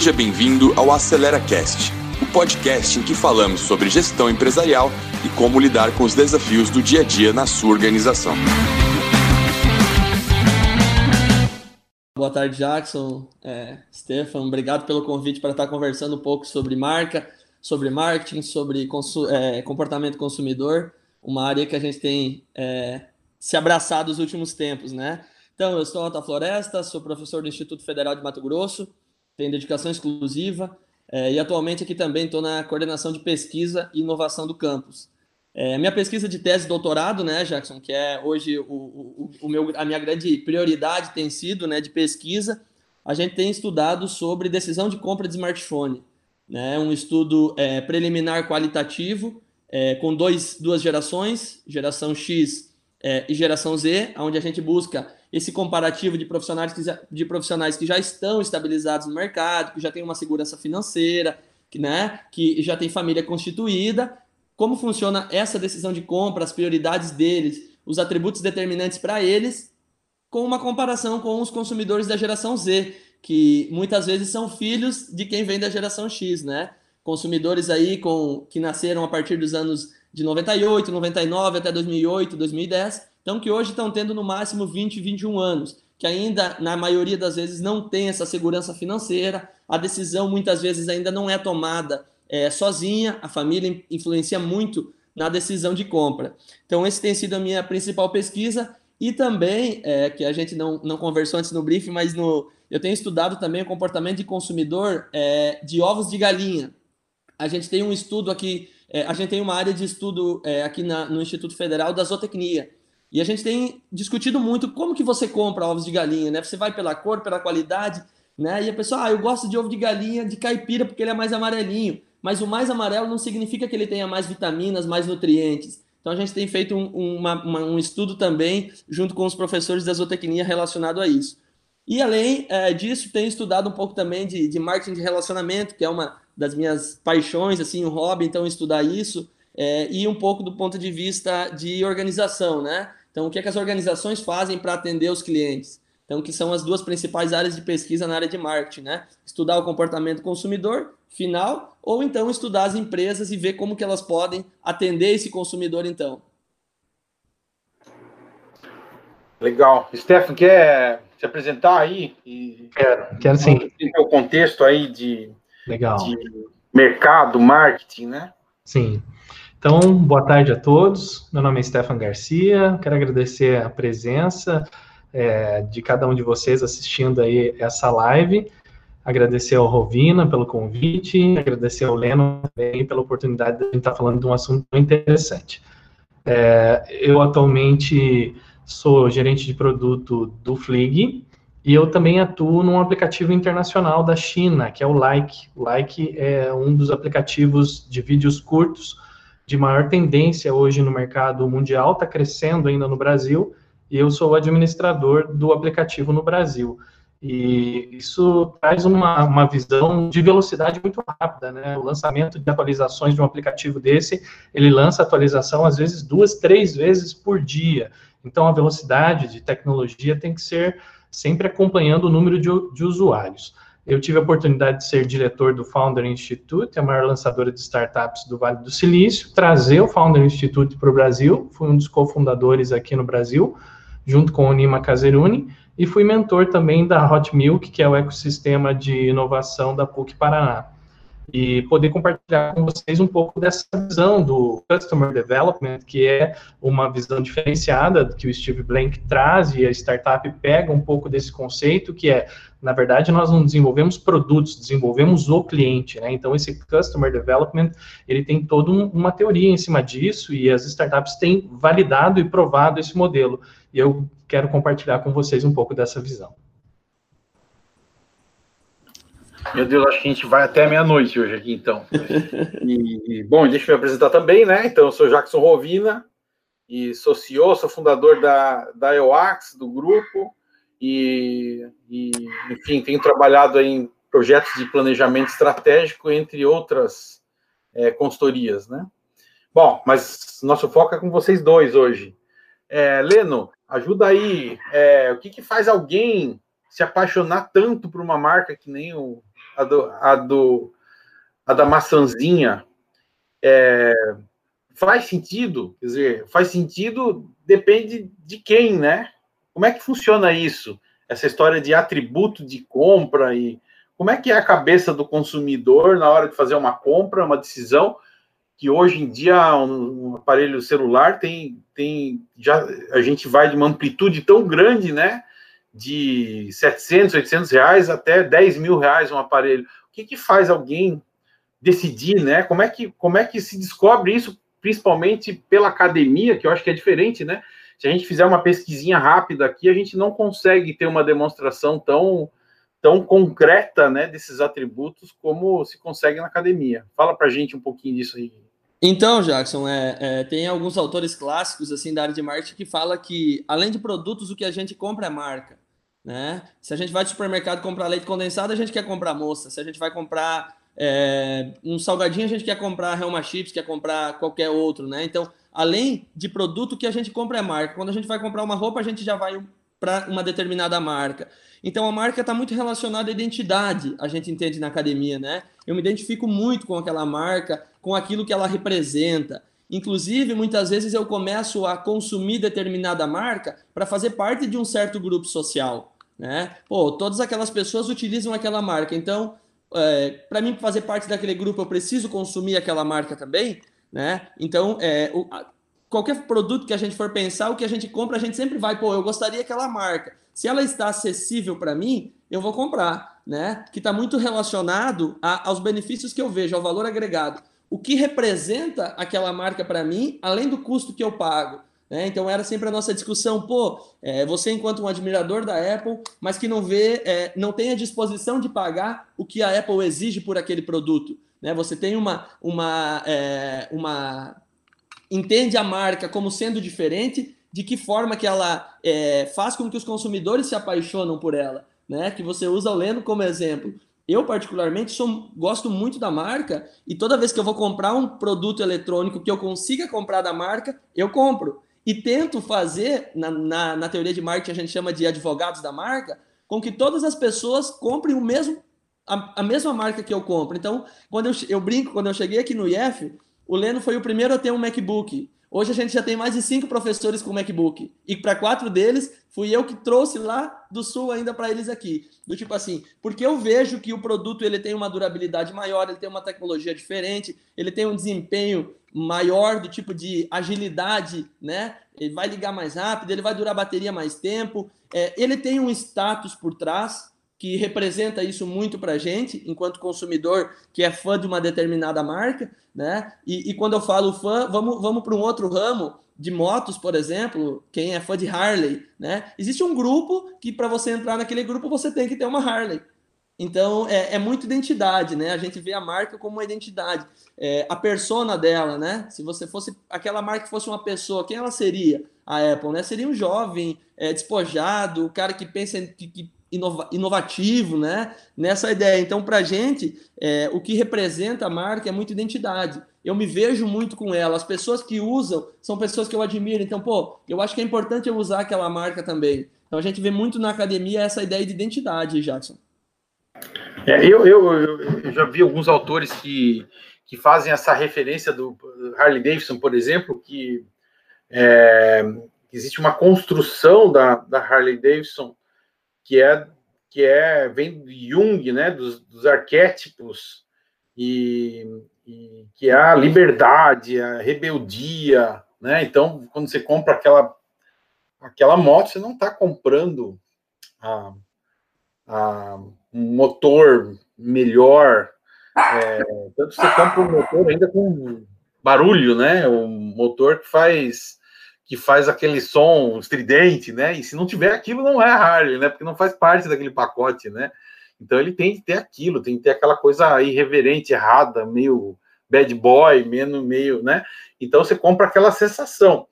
Seja bem-vindo ao Acelera Cast, o podcast em que falamos sobre gestão empresarial e como lidar com os desafios do dia a dia na sua organização. Boa tarde, Jackson. É, Stefan, obrigado pelo convite para estar conversando um pouco sobre marca, sobre marketing, sobre é, comportamento consumidor, uma área que a gente tem é, se abraçado nos últimos tempos, né? Então, eu sou Otto Floresta, sou professor do Instituto Federal de Mato Grosso, tenho dedicação exclusiva é, e atualmente aqui também estou na coordenação de pesquisa e inovação do campus. É, minha pesquisa de tese de doutorado, né, Jackson, que é hoje o, o, o meu, a minha grande prioridade tem sido né, de pesquisa, a gente tem estudado sobre decisão de compra de smartphone. Né, um estudo é, preliminar qualitativo é, com dois, duas gerações, geração X é, e geração Z, onde a gente busca esse comparativo de profissionais, que já, de profissionais que já estão estabilizados no mercado, que já têm uma segurança financeira, que, né, que já tem família constituída, como funciona essa decisão de compra, as prioridades deles, os atributos determinantes para eles, com uma comparação com os consumidores da geração Z, que muitas vezes são filhos de quem vem da geração X, né? Consumidores aí com que nasceram a partir dos anos de 98, 99 até 2008, 2010, então que hoje estão tendo no máximo 20, 21 anos, que ainda, na maioria das vezes, não tem essa segurança financeira, a decisão muitas vezes ainda não é tomada é, sozinha, a família influencia muito na decisão de compra. Então, esse tem sido a minha principal pesquisa, e também, é, que a gente não, não conversou antes no briefing, mas no, eu tenho estudado também o comportamento de consumidor é, de ovos de galinha. A gente tem um estudo aqui, é, a gente tem uma área de estudo é, aqui na, no Instituto Federal da Zootecnia, e a gente tem discutido muito como que você compra ovos de galinha, né? Você vai pela cor, pela qualidade, né? E a pessoa, ah, eu gosto de ovo de galinha de caipira porque ele é mais amarelinho. Mas o mais amarelo não significa que ele tenha mais vitaminas, mais nutrientes. Então a gente tem feito um, uma, uma, um estudo também, junto com os professores da zootecnia, relacionado a isso. E além é, disso, tenho estudado um pouco também de, de, marketing de relacionamento, que é uma das minhas paixões, assim, um hobby, então estudar isso, é, e um pouco do ponto de vista de organização, né? Então, o que, é que as organizações fazem para atender os clientes? Então, que são as duas principais áreas de pesquisa na área de marketing, né? Estudar o comportamento consumidor final ou então estudar as empresas e ver como que elas podem atender esse consumidor então. Legal. Stefan, quer se apresentar aí? E... Quero, quero sim. O contexto aí de, Legal. de mercado, marketing, né? Sim. Então, boa tarde a todos. Meu nome é Stefan Garcia. Quero agradecer a presença é, de cada um de vocês assistindo aí essa live. Agradecer ao Rovina pelo convite, agradecer ao Leno também pela oportunidade de a gente estar falando de um assunto interessante. É, eu atualmente sou gerente de produto do Flig e eu também atuo num aplicativo internacional da China, que é o Like. O Like é um dos aplicativos de vídeos curtos de maior tendência hoje no mercado mundial, está crescendo ainda no Brasil, e eu sou o administrador do aplicativo no Brasil. E isso traz uma, uma visão de velocidade muito rápida, né? O lançamento de atualizações de um aplicativo desse, ele lança atualização às vezes duas, três vezes por dia. Então a velocidade de tecnologia tem que ser sempre acompanhando o número de, de usuários. Eu tive a oportunidade de ser diretor do Founder Institute, a maior lançadora de startups do Vale do Silício, trazer o Founder Institute para o Brasil, fui um dos cofundadores aqui no Brasil, junto com o Nima Caseruni, e fui mentor também da Hot Milk, que é o ecossistema de inovação da PUC Paraná e poder compartilhar com vocês um pouco dessa visão do Customer Development, que é uma visão diferenciada que o Steve Blank traz e a startup pega um pouco desse conceito, que é, na verdade, nós não desenvolvemos produtos, desenvolvemos o cliente, né? Então, esse Customer Development, ele tem toda um, uma teoria em cima disso e as startups têm validado e provado esse modelo. E eu quero compartilhar com vocês um pouco dessa visão. Meu Deus, acho que a gente vai até meia-noite hoje aqui, então. E, bom, deixa eu me apresentar também, né? Então, eu sou Jackson Rovina e sou CEO, sou fundador da, da EOAX, do grupo, e, e, enfim, tenho trabalhado em projetos de planejamento estratégico, entre outras é, consultorias, né? Bom, mas nosso foco é com vocês dois hoje. É, Leno, ajuda aí, é, o que, que faz alguém se apaixonar tanto por uma marca que nem o, a, do, a, do, a da maçãzinha é, faz sentido? Quer dizer, faz sentido, depende de quem, né? Como é que funciona isso? Essa história de atributo de compra e como é que é a cabeça do consumidor na hora de fazer uma compra, uma decisão? que hoje em dia um, um, aparelho celular tem, tem já a gente vai de uma amplitude tão grande, né? De 700, 800 reais até 10 mil reais um aparelho. O que, que faz alguém decidir, né? Como é que como é que se descobre isso, principalmente pela academia, que eu acho que é diferente, né? Se a gente fizer uma pesquisinha rápida aqui, a gente não consegue ter uma demonstração tão tão concreta, né, desses atributos como se consegue na academia. Fala para gente um pouquinho disso aí. Então, Jackson, é, é, tem alguns autores clássicos assim da área de marketing que fala que além de produtos, o que a gente compra é marca, né? Se a gente vai no supermercado comprar leite condensado, a gente quer comprar moça. Se a gente vai comprar é, um salgadinho, a gente quer comprar Helma Chips, quer comprar qualquer outro, né? Então, além de produto, o que a gente compra é marca. Quando a gente vai comprar uma roupa, a gente já vai para uma determinada marca. Então a marca está muito relacionada à identidade, a gente entende na academia, né? Eu me identifico muito com aquela marca, com aquilo que ela representa. Inclusive, muitas vezes eu começo a consumir determinada marca para fazer parte de um certo grupo social, né? Pô, todas aquelas pessoas utilizam aquela marca, então, é, para mim fazer parte daquele grupo, eu preciso consumir aquela marca também, né? Então, é, o, qualquer produto que a gente for pensar, o que a gente compra, a gente sempre vai, pô, eu gostaria aquela marca. Se ela está acessível para mim, eu vou comprar, né? Que está muito relacionado a, aos benefícios que eu vejo, ao valor agregado. O que representa aquela marca para mim, além do custo que eu pago. Né? Então era sempre a nossa discussão, pô, é, você enquanto um admirador da Apple, mas que não vê, é, não tem a disposição de pagar o que a Apple exige por aquele produto. Né? Você tem uma, uma, é, uma entende a marca como sendo diferente, de que forma que ela é, faz com que os consumidores se apaixonam por ela, né? Que você usa o Leno como exemplo. Eu, particularmente, sou, gosto muito da marca e toda vez que eu vou comprar um produto eletrônico que eu consiga comprar da marca, eu compro. E tento fazer, na, na, na teoria de marketing a gente chama de advogados da marca, com que todas as pessoas comprem o mesmo, a, a mesma marca que eu compro. Então, quando eu, eu brinco, quando eu cheguei aqui no IF, o Leno foi o primeiro a ter um MacBook. Hoje a gente já tem mais de cinco professores com MacBook. E para quatro deles, fui eu que trouxe lá do Sul ainda para eles aqui. Do tipo assim, porque eu vejo que o produto ele tem uma durabilidade maior, ele tem uma tecnologia diferente, ele tem um desempenho maior do tipo de agilidade, né? Ele vai ligar mais rápido, ele vai durar a bateria mais tempo. É, ele tem um status por trás que representa isso muito para a gente, enquanto consumidor que é fã de uma determinada marca, né? E, e quando eu falo fã, vamos, vamos para um outro ramo de motos, por exemplo, quem é fã de Harley, né? Existe um grupo que para você entrar naquele grupo você tem que ter uma Harley. Então é, é muito identidade, né? A gente vê a marca como uma identidade, é, a persona dela, né? Se você fosse aquela marca fosse uma pessoa, quem ela seria? A Apple, né? Seria um jovem, é, despojado, o cara que pensa que, que inova inovativo, né? Nessa ideia. Então, para a gente, é, o que representa a marca é muito identidade. Eu me vejo muito com ela. As pessoas que usam são pessoas que eu admiro. Então, pô, eu acho que é importante eu usar aquela marca também. Então, a gente vê muito na academia essa ideia de identidade, Jackson. É, eu, eu, eu, já vi alguns autores que, que fazem essa referência do Harley Davidson, por exemplo, que é, existe uma construção da, da Harley Davidson que é que é vem de Jung, né, dos, dos arquétipos e, e, que é a liberdade, a rebeldia, né? Então, quando você compra aquela aquela moto, você não está comprando a, a, um motor melhor, é, tanto você compra um motor ainda com barulho, né? Um motor que faz que faz aquele som estridente, né? E se não tiver aquilo, não é Harley, né? Porque não faz parte daquele pacote, né? Então ele tem que ter aquilo, tem que ter aquela coisa irreverente, errada, meio bad boy, meio, meio, né? Então você compra aquela sensação.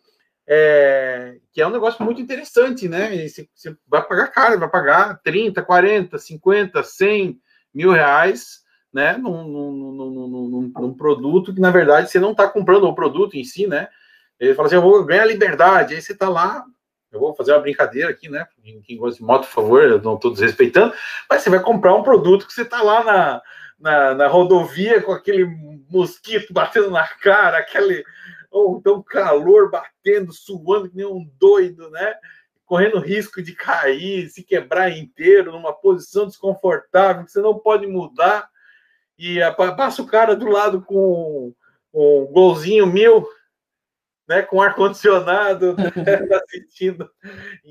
É, que é um negócio muito interessante, né? Você, você vai pagar caro, vai pagar 30, 40, 50, 100 mil reais, né? Num, num, num, num, num produto que, na verdade, você não está comprando o produto em si, né? Ele fala assim: eu vou ganhar liberdade. Aí você está lá eu vou fazer uma brincadeira aqui, né? Quem gosta de moto, por favor, eu não estou desrespeitando, mas você vai comprar um produto que você está lá na, na, na, rodovia com aquele mosquito batendo na cara, aquele ou então calor batendo, suando que nem um doido, né? Correndo risco de cair, se quebrar inteiro, numa posição desconfortável que você não pode mudar. E passa o cara do lado com um golzinho mil, né, com ar-condicionado, né, assistindo.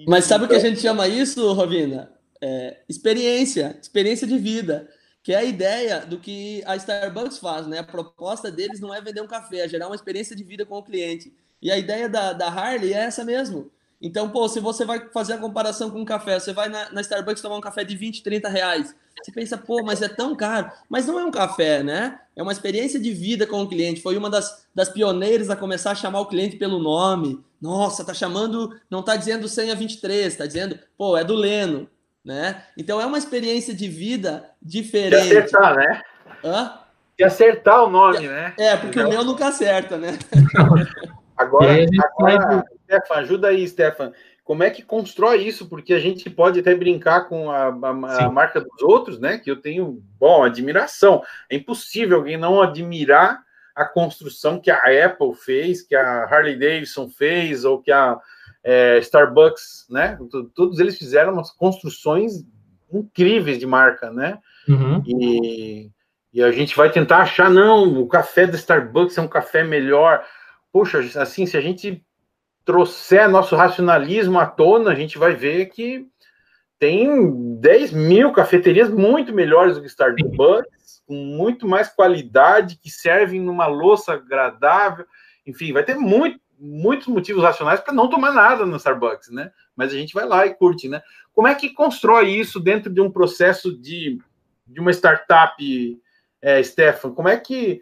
Mas sabe o que a gente chama isso, Rovina? É, experiência, experiência de vida, que é a ideia do que a Starbucks faz, né? A proposta deles não é vender um café, é gerar uma experiência de vida com o cliente. E a ideia da, da Harley é essa mesmo. Então, pô, se você vai fazer a comparação com um café, você vai na, na, Starbucks tomar um café de 20, 30 reais. Você pensa, pô, mas é tão caro. Mas não é um café, né? É uma experiência de vida com o cliente. Foi uma das, das pioneiras a começar a chamar o cliente pelo nome. Nossa, tá chamando, não tá dizendo senha 23, tá dizendo, pô, é do Leno, né? Então é uma experiência de vida diferente. De acertar, né? Hã? De acertar o nome, né? É, porque Entendeu? o meu nunca acerta, né? Agora, agora Stefan, ajuda aí, Stefan. Como é que constrói isso? Porque a gente pode até brincar com a, a, a, marca dos outros, né? Que eu tenho, bom, admiração. É impossível alguém não admirar a construção que a Apple fez, que a Harley Davidson fez, ou que a é, Starbucks, né? Todos eles fizeram umas construções incríveis de marca, né? Uhum. E, e a gente vai tentar achar, não, o café da Starbucks é um café melhor. Poxa, assim, se a gente trouxer nosso racionalismo à tona, a gente vai ver que tem 10 mil cafeterias muito melhores do que Starbucks, com muito mais qualidade, que servem numa louça agradável. Enfim, vai ter muito, muitos motivos racionais para não tomar nada no Starbucks, né? Mas a gente vai lá e curte, né? Como é que constrói isso dentro de um processo de, de uma startup, é, Stefan? Como é que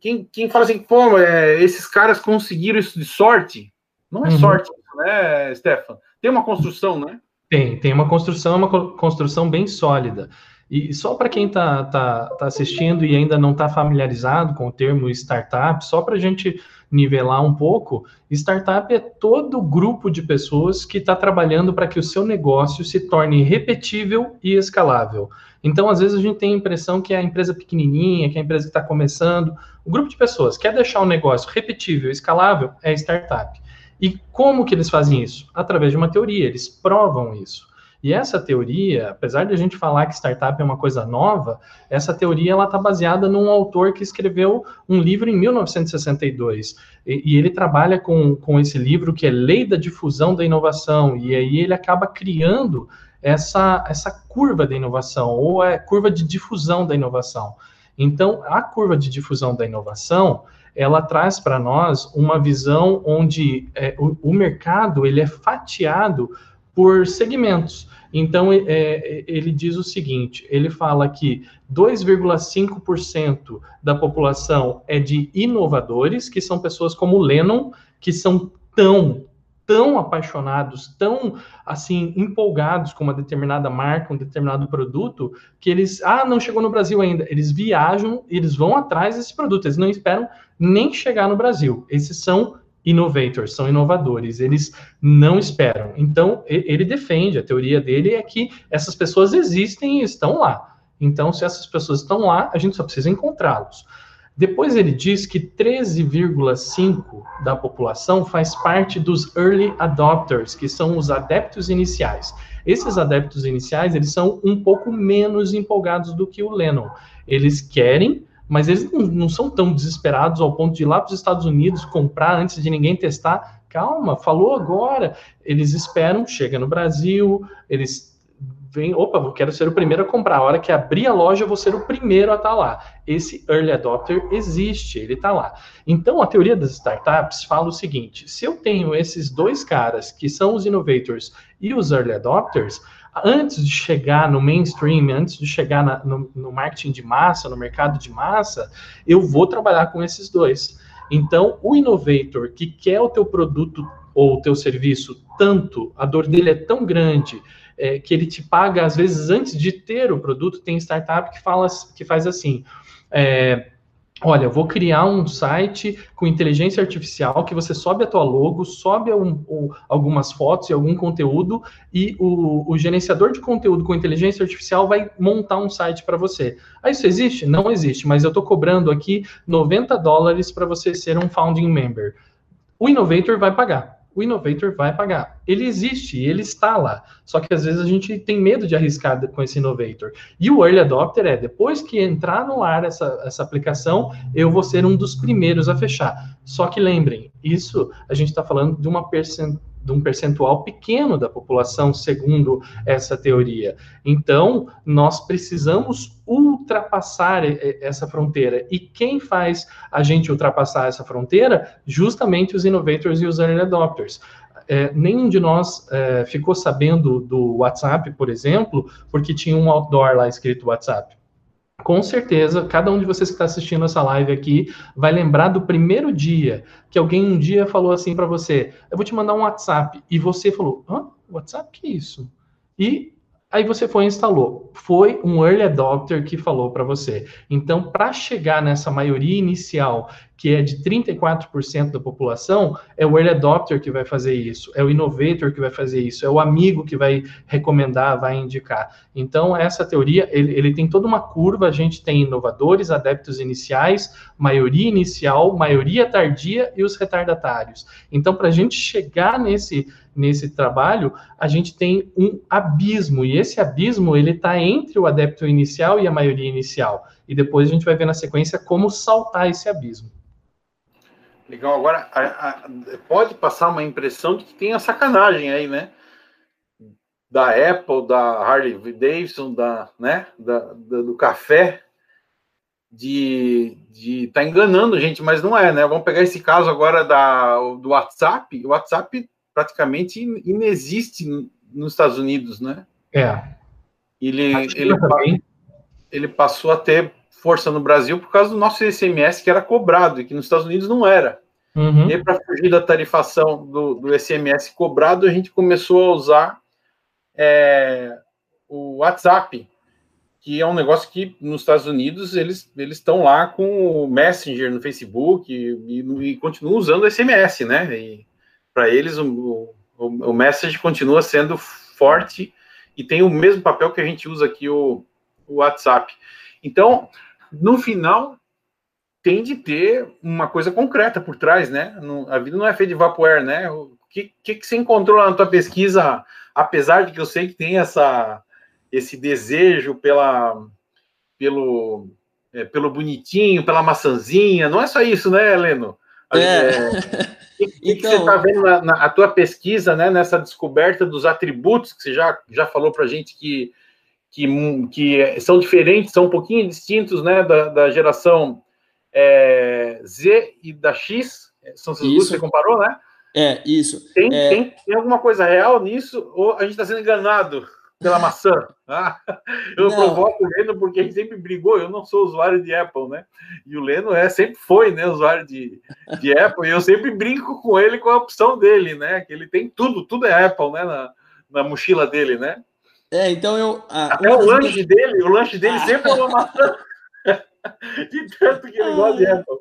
quem, quem fala assim, pô, é, esses caras conseguiram isso de sorte? Não é uhum. sorte, né, Stefan? Tem uma construção, né? Tem, tem uma construção, uma construção bem sólida. E só para quem está tá, tá assistindo e ainda não está familiarizado com o termo startup, só para a gente nivelar um pouco, startup é todo grupo de pessoas que está trabalhando para que o seu negócio se torne repetível e escalável. Então, às vezes, a gente tem a impressão que é a empresa pequenininha, que é a empresa que está começando. O grupo de pessoas quer deixar o negócio repetível e escalável é startup. E como que eles fazem isso? Através de uma teoria, eles provam isso. E essa teoria, apesar de a gente falar que startup é uma coisa nova, essa teoria ela está baseada num autor que escreveu um livro em 1962. E, e, ele trabalha com, com esse livro que é Lei da Difusão da Inovação. E aí ele acaba criando essa, essa curva da inovação, ou é curva de difusão da inovação. Então, a curva de difusão da inovação, ela traz para nós uma visão onde é, o, o mercado ele é fatiado por segmentos. Então, é, é ele diz o seguinte: ele fala que 2,5% da população é de inovadores, que são pessoas como Lennon, que são tão tão apaixonados, tão assim empolgados com uma determinada marca, um determinado produto, que eles, ah, não chegou no Brasil ainda. Eles viajam, eles vão atrás desse produto, eles não esperam nem chegar no Brasil. Esses são innovators, são inovadores, eles não esperam. Então, ele defende, a teoria dele é que essas pessoas existem e estão lá. Então, se essas pessoas estão lá, a gente só precisa encontrá-los. Depois ele diz que 13,5% da população faz parte dos early adopters, que são os adeptos iniciais. Esses adeptos iniciais, eles são um pouco menos empolgados do que o Lennon. Eles querem, mas eles não, não são tão desesperados ao ponto de ir lá para os Estados Unidos comprar antes de ninguém testar. Calma, falou agora. Eles esperam, chega no Brasil, eles vem, opa, eu quero ser o primeiro a comprar. A hora que abrir a loja, eu vou ser o primeiro a estar tá lá. Esse early adopter existe, ele está lá. Então, a teoria das startups fala o seguinte: se eu tenho esses dois caras, que são os innovators e os early adopters, antes de chegar no mainstream, antes de chegar na, no, no marketing de massa, no mercado de massa, eu vou trabalhar com esses dois. Então, o innovator que quer o teu produto ou o teu serviço tanto, a dor dele é tão grande, é, que ele te paga, às vezes, antes de ter o produto, tem startup que, fala, que faz assim. É, olha, vou criar um site com inteligência artificial que você sobe a tua logo, sobe um, um, algumas fotos e algum conteúdo e o, o, gerenciador de conteúdo com inteligência artificial vai montar um site para você. Ah, isso existe? Não existe, mas eu estou cobrando aqui 90 dólares para você ser um founding member. O Innovator vai pagar o Innovator vai pagar. Ele existe, ele está lá. Só que às vezes a gente tem medo de arriscar com esse Innovator. E o Early Adopter é, depois que entrar no ar essa, essa aplicação, eu vou ser um dos primeiros a fechar. Só que lembrem, isso a gente está falando de uma percentagem de um percentual pequeno da população, segundo essa teoria. Então, nós precisamos ultrapassar essa fronteira. E quem faz a gente ultrapassar essa fronteira? Justamente os innovators e os early adopters. É, nenhum de nós é, ficou sabendo do WhatsApp, por exemplo, porque tinha um outdoor lá escrito WhatsApp com certeza, cada um de vocês que está assistindo essa live aqui vai lembrar do primeiro dia que alguém um dia falou assim para você: Eu vou te mandar um WhatsApp. E você falou: Hã? WhatsApp? Que isso? E Aí você foi e instalou. Foi um early adopter que falou para você. Então, para chegar nessa maioria inicial, que é de 34% da população, é o early adopter que vai fazer isso, é o innovator que vai fazer isso, é o amigo que vai recomendar, vai indicar. Então, essa teoria, ele, ele tem toda uma curva, a gente tem inovadores, adeptos iniciais, maioria inicial, maioria tardia e os retardatários. Então, para a gente chegar nesse nesse trabalho, a gente tem um abismo, e esse abismo ele está entre o adepto inicial e a maioria inicial. E depois a gente vai ver na sequência como saltar esse abismo. Legal, agora a, a, pode passar uma impressão de que tem a sacanagem aí, né? Da Apple, da Harley Davidson, da, né? Da, da do café, de de tá enganando gente, mas não é, né? Vamos pegar esse caso agora da, do WhatsApp. O WhatsApp praticamente inexiste nos Estados Unidos, né? É. Ele, ele, ele passou a ter força no Brasil por causa do nosso SMS que era cobrado e que nos Estados Unidos não era. Uhum. E para fugir da tarifação do, do SMS cobrado, a gente começou a usar é, o WhatsApp, que é um negócio que nos Estados Unidos eles eles estão lá com o Messenger no Facebook e, e, e continuam usando o SMS, né? E, para eles o, o, o message continua sendo forte e tem o mesmo papel que a gente usa aqui o, o WhatsApp. Então, no final, tem de ter uma coisa concreta por trás, né? a vida não é feita de vaporware, né? O que, que, que você encontrou lá na tua pesquisa, apesar de que eu sei que tem essa, esse desejo pela, pelo, é, pelo bonitinho, pela maçãzinha, não é só isso, né, Heleno? É. é... que, que, então, que você está vendo na, na tua pesquisa, né, nessa descoberta dos atributos que você já, já falou para a gente que, que, que são diferentes, são um pouquinho distintos né, da, da geração é, Z e da X? São essas duas que você comparou, né? É, isso. Tem, é... Tem, tem alguma coisa real nisso ou a gente está sendo enganado? Pela maçã. Ah, eu não. provoco o Leno porque ele sempre brigou. Eu não sou usuário de Apple, né? E o Leno é, sempre foi né, usuário de, de Apple. E eu sempre brinco com ele com a opção dele, né? Que ele tem tudo, tudo é Apple, né? Na, na mochila dele, né? É, então eu. Até o lanche minhas... dele, o lanche dele ah. sempre é uma maçã. de tanto que ele ah. gosta de Apple.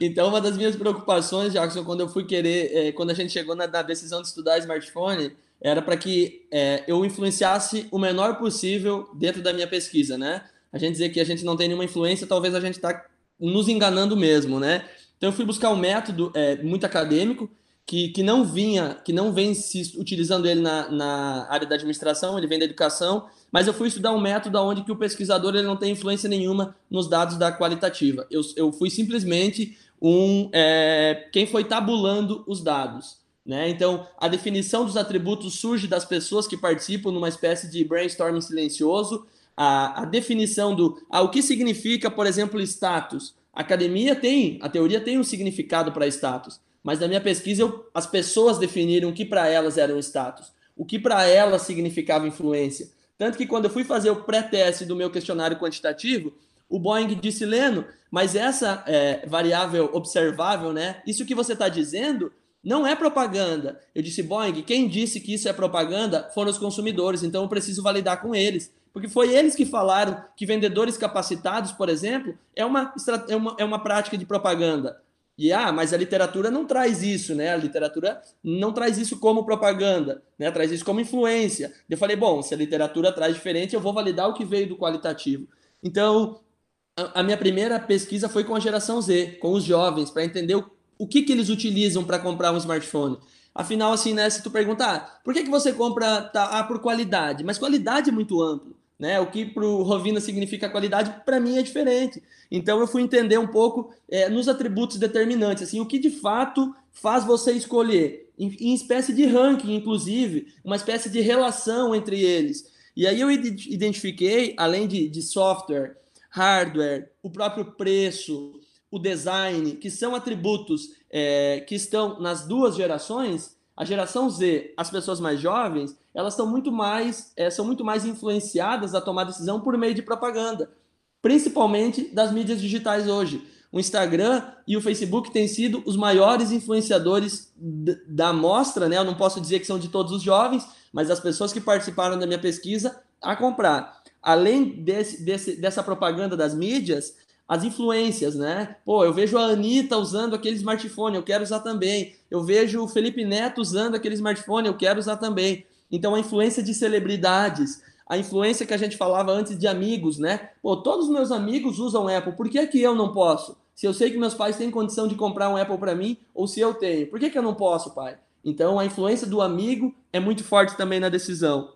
Então, uma das minhas preocupações, Jackson, quando eu fui querer, é, quando a gente chegou na, na decisão de estudar smartphone era para que é, eu influenciasse o menor possível dentro da minha pesquisa, né? A gente dizer que a gente não tem nenhuma influência, talvez a gente está nos enganando mesmo, né? Então eu fui buscar um método é, muito acadêmico que, que não vinha, que não vem se utilizando ele na, na área da administração, ele vem da educação, mas eu fui estudar um método onde que o pesquisador ele não tem influência nenhuma nos dados da qualitativa. Eu, eu fui simplesmente um é, quem foi tabulando os dados. Né? Então, a definição dos atributos surge das pessoas que participam numa espécie de brainstorming silencioso. A, a definição do ah, o que significa, por exemplo, status. A academia tem, a teoria tem um significado para status, mas na minha pesquisa eu, as pessoas definiram o que para elas era um status, o que para elas significava influência. Tanto que quando eu fui fazer o pré-teste do meu questionário quantitativo, o Boeing disse, Leno, mas essa é, variável observável, né? Isso que você está dizendo não é propaganda. Eu disse, Boeing, quem disse que isso é propaganda foram os consumidores, então eu preciso validar com eles. Porque foi eles que falaram que vendedores capacitados, por exemplo, é uma, é uma, é uma prática de propaganda. E ah, mas a literatura não traz isso, né? A literatura não traz isso como propaganda, né? Traz isso como influência. Eu falei, bom, se a literatura traz diferente, eu vou validar o que veio do qualitativo. Então, a minha primeira pesquisa foi com a geração Z, com os jovens, para entender o, o que, que eles utilizam para comprar um smartphone. Afinal, assim, né, se tu perguntar, ah, por que, que você compra tá, ah, por qualidade? Mas qualidade é muito amplo. Né? O que para o Rovina significa qualidade, para mim é diferente. Então eu fui entender um pouco é, nos atributos determinantes, assim, o que de fato faz você escolher, em, em, espécie de ranking, inclusive, uma espécie de relação entre eles. E aí eu identifiquei, além de, de software, hardware, o próprio preço, o design, que são atributos é, que estão nas duas gerações, a geração Z, as pessoas mais jovens, elas estão muito mais, é, são muito mais influenciadas a tomar decisão por meio de propaganda, principalmente das mídias digitais hoje. O Instagram e o Facebook têm sido os maiores influenciadores da amostra, né? Eu não posso dizer que são de todos os jovens, mas as pessoas que participaram da minha pesquisa a comprar. Além desse, desse, dessa propaganda das mídias, as influências, né? Pô, eu vejo a Anitta usando aquele smartphone, eu quero usar também. Eu vejo o Felipe Neto usando aquele smartphone, eu quero usar também. Então, a influência de celebridades, a influência que a gente falava antes de amigos, né? Pô, todos os meus amigos usam Apple, por que, que eu não posso? Se eu sei que meus pais têm condição de comprar um Apple para mim, ou se eu tenho, por que, que eu não posso, pai? Então, a influência do amigo é muito forte também na decisão.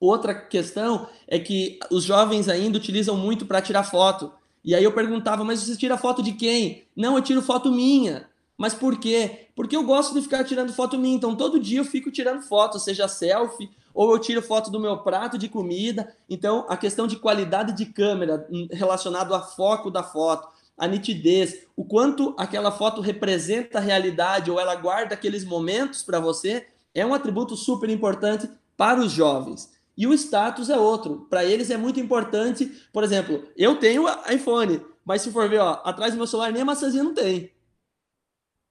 Outra questão é que os jovens ainda utilizam muito para tirar foto. E aí eu perguntava, mas você tira foto de quem? Não, eu tiro foto minha. Mas por quê? Porque eu gosto de ficar tirando foto minha. Então, todo dia eu fico tirando foto, seja selfie, ou eu tiro foto do meu prato de comida. Então, a questão de qualidade de câmera hum, relacionado ao foco da foto, a nitidez, o quanto aquela foto representa a realidade ou ela guarda aqueles momentos para você, é um atributo super importante para os jovens. E o status é outro. Para eles é muito importante. Por exemplo, eu tenho iPhone, mas se for ver, ó, atrás do meu celular nem a maçãzinha não tem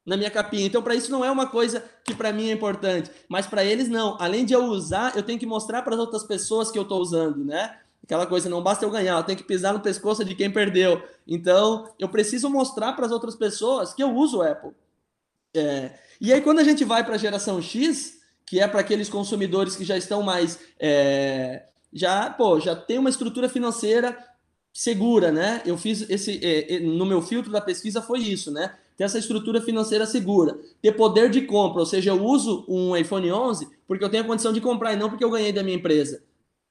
na minha capinha. Então, para isso não é uma coisa que para mim é importante, mas para eles não. Além de eu usar, eu tenho que mostrar para as outras pessoas que eu estou usando, né? Aquela coisa, não basta eu ganhar, eu tenho que pisar no pescoço de quem perdeu. Então, eu preciso mostrar para as outras pessoas que eu uso o Apple. É... E aí, quando a gente vai para a geração X, que é para aqueles consumidores que já estão mais. É... Já, pô, já tem uma estrutura financeira segura, né? Eu fiz esse. É, é no meu filtro da pesquisa foi isso, né? ter essa estrutura financeira segura, ter poder de compra, ou seja, eu uso um iPhone 11 porque eu tenho a condição de comprar e não porque eu ganhei da minha empresa.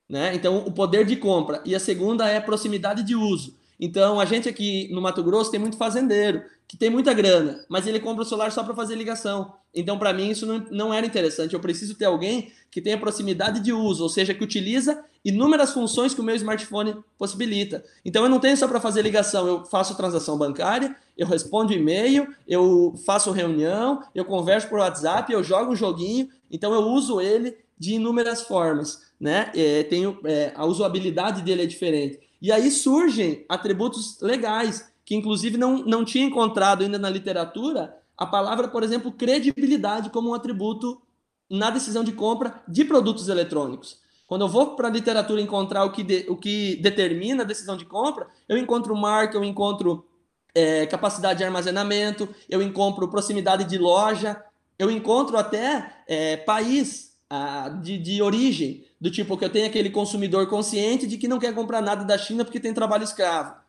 Né? Então, o poder de compra. E a segunda é proximidade de uso. Então, a gente aqui no Mato Grosso tem muito fazendeiro, que tem muita grana, mas ele compra o celular só para fazer ligação. Então, para mim, isso não, não era interessante. Eu preciso ter alguém que tenha proximidade de uso, ou seja, que utiliza inúmeras funções que o meu smartphone possibilita. Então, eu não tenho só para fazer ligação, eu faço transação bancária, eu respondo e-mail, eu faço reunião, eu converso por WhatsApp, eu jogo um joguinho. Então, eu uso ele de inúmeras formas. Né? É, tenho, é, a usabilidade dele é diferente. E aí surgem atributos legais, que inclusive não, não tinha encontrado ainda na literatura a palavra, por exemplo, credibilidade como um atributo na decisão de compra de produtos eletrônicos. Quando eu vou para a literatura encontrar o que, de, o que determina a decisão de compra, eu encontro marca, eu encontro é, capacidade de armazenamento, eu encontro proximidade de loja, eu encontro até é, país a, de, de origem do tipo que eu tenho aquele consumidor consciente de que não quer comprar nada da China porque tem trabalho escravo.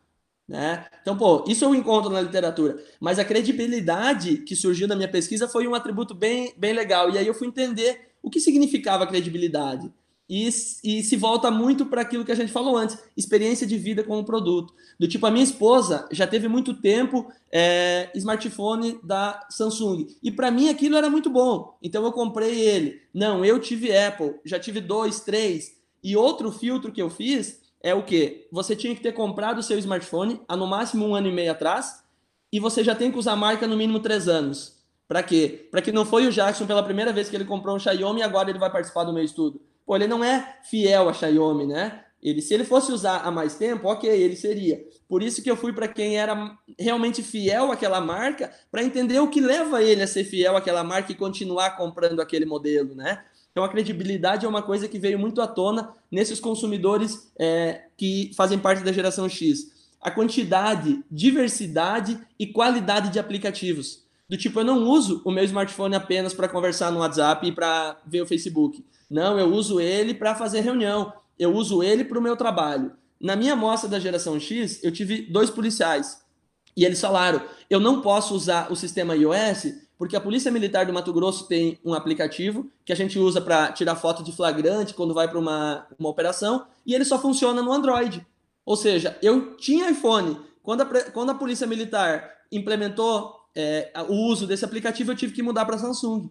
Né? Então, pô, isso eu encontro na literatura. Mas a credibilidade que surgiu na minha pesquisa foi um atributo bem, bem legal. E aí eu fui entender o que significava credibilidade e, e se volta muito para aquilo que a gente falou antes, experiência de vida com o produto. Do tipo, a minha esposa já teve muito tempo é, smartphone da Samsung. E para mim aquilo era muito bom. Então eu comprei ele. Não, eu tive Apple, já tive dois, três. E outro filtro que eu fiz é o que? Você tinha que ter comprado o seu smartphone há no máximo um ano e meio atrás, e você já tem que usar a marca no mínimo três anos. Para quê? Para que não foi o Jackson pela primeira vez que ele comprou um Xiaomi e agora ele vai participar do meu estudo. Pô, ele não é fiel a Xiaomi, né? Ele, se ele fosse usar há mais tempo, ok, ele seria. Por isso que eu fui para quem era realmente fiel àquela marca, para entender o que leva ele a ser fiel àquela marca e continuar comprando aquele modelo, né? Então, a credibilidade é uma coisa que veio muito à tona nesses consumidores é, que fazem parte da geração X. A quantidade, diversidade e qualidade de aplicativos. Do tipo, eu não uso o meu smartphone apenas para conversar no WhatsApp e para ver o Facebook. Não, eu uso ele para fazer reunião. Eu uso ele para o meu trabalho. Na minha amostra da geração X, eu tive dois policiais. E eles falaram: eu não posso usar o sistema iOS porque a Polícia Militar do Mato Grosso tem um aplicativo que a gente usa para tirar foto de flagrante quando vai para uma, uma operação e ele só funciona no Android. Ou seja, eu tinha iPhone. Quando a, quando a Polícia Militar implementou é, o uso desse aplicativo, eu tive que mudar para Samsung.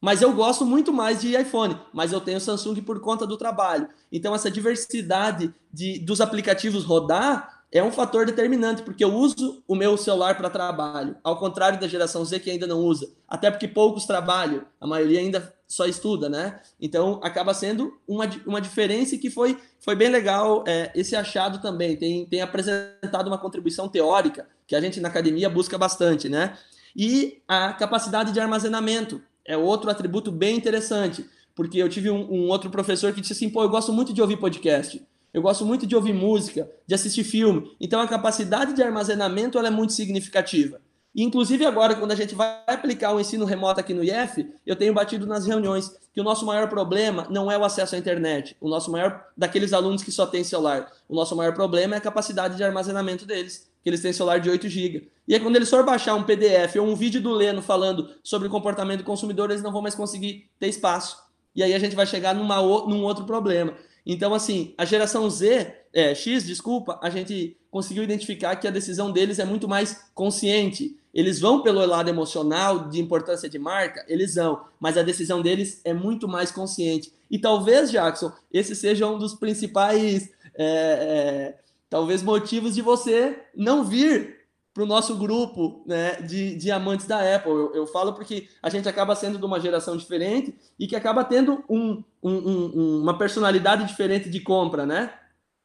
Mas eu gosto muito mais de iPhone, mas eu tenho Samsung por conta do trabalho. Então, essa diversidade de, dos aplicativos rodar é um fator determinante, porque eu uso o meu celular para trabalho, ao contrário da geração Z que ainda não usa. Até porque poucos trabalham, a maioria ainda só estuda, né? Então acaba sendo uma, uma diferença que foi, foi bem legal é, esse achado também. Tem, tem apresentado uma contribuição teórica que a gente na academia busca bastante, né? E a capacidade de armazenamento é outro atributo bem interessante, porque eu tive um, um outro professor que disse assim: pô, eu gosto muito de ouvir podcast. Eu gosto muito de ouvir música, de assistir filme. Então a capacidade de armazenamento ela é muito significativa. E, inclusive agora, quando a gente vai aplicar o ensino remoto aqui no IF, eu tenho batido nas reuniões que o nosso maior problema não é o acesso à internet. O nosso maior, daqueles alunos que só têm celular, o nosso maior problema é a capacidade de armazenamento deles, que eles têm celular de 8 GB. E aí, quando eles for baixar um PDF ou um vídeo do Leno falando sobre o comportamento do consumidor, eles não vão mais conseguir ter espaço. E aí a gente vai chegar numa, num outro problema. Então, assim, a geração Z, é, X, desculpa, a gente conseguiu identificar que a decisão deles é muito mais consciente. Eles vão pelo lado emocional, de importância de marca, eles vão, mas a decisão deles é muito mais consciente. E talvez, Jackson, esse seja um dos principais, é, é, talvez, motivos de você não vir para o nosso grupo né, de, de amantes da Apple. Eu, eu, falo porque a gente acaba sendo de uma geração diferente e que acaba tendo um, um, um, uma personalidade diferente de compra, né?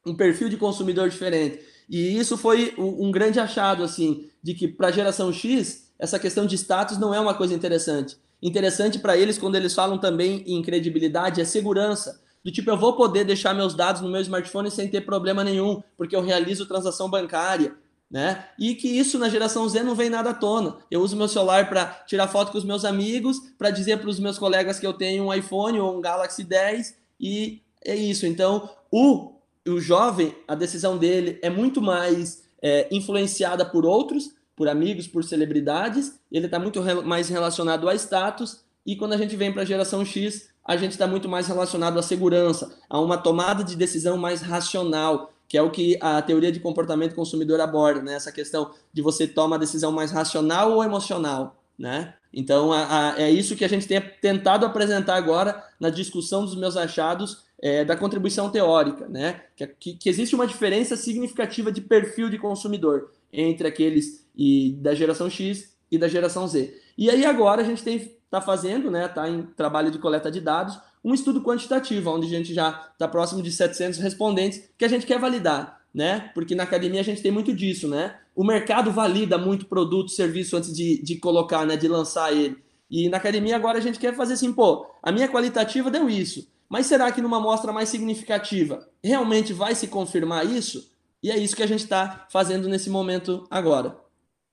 Um perfil de consumidor diferente. E isso foi um, grande achado, assim, de que para a geração X, essa questão de status não é uma coisa interessante. Interessante para eles, quando eles falam também em credibilidade, é segurança. Do tipo, eu vou poder deixar meus dados no meu smartphone sem ter problema nenhum, porque eu realizo transação bancária, né? E que isso na geração Z não vem nada à tona. Eu uso meu celular para tirar foto com os meus amigos, para dizer para os meus colegas que eu tenho um iPhone ou um Galaxy 10 e é isso. Então, o, o jovem, a decisão dele é muito mais é, influenciada por outros, por amigos, por celebridades. Ele está muito re mais relacionado a status. E quando a gente vem para a geração X, a gente está muito mais relacionado à segurança, a uma tomada de decisão mais racional que é o que a teoria de comportamento consumidor aborda, né? Essa questão de você tomar a decisão mais racional ou emocional, né? Então, a, a, é isso que a gente tem tentado apresentar agora na discussão dos meus achados é, da contribuição teórica, né? Que, que, existe uma diferença significativa de perfil de consumidor entre aqueles e da geração X e da geração Z. E aí agora a gente está fazendo, né? Está em trabalho de coleta de dados, um estudo quantitativo, onde a gente já está próximo de 700 respondentes, que a gente quer validar, né? Porque na academia a gente tem muito disso, né? O mercado valida muito produto, serviço antes de, de colocar, né? De lançar ele. E na academia agora a gente quer fazer assim, pô, a minha qualitativa deu isso, mas será que numa amostra mais significativa realmente vai se confirmar isso? E é isso que a gente está fazendo nesse momento agora,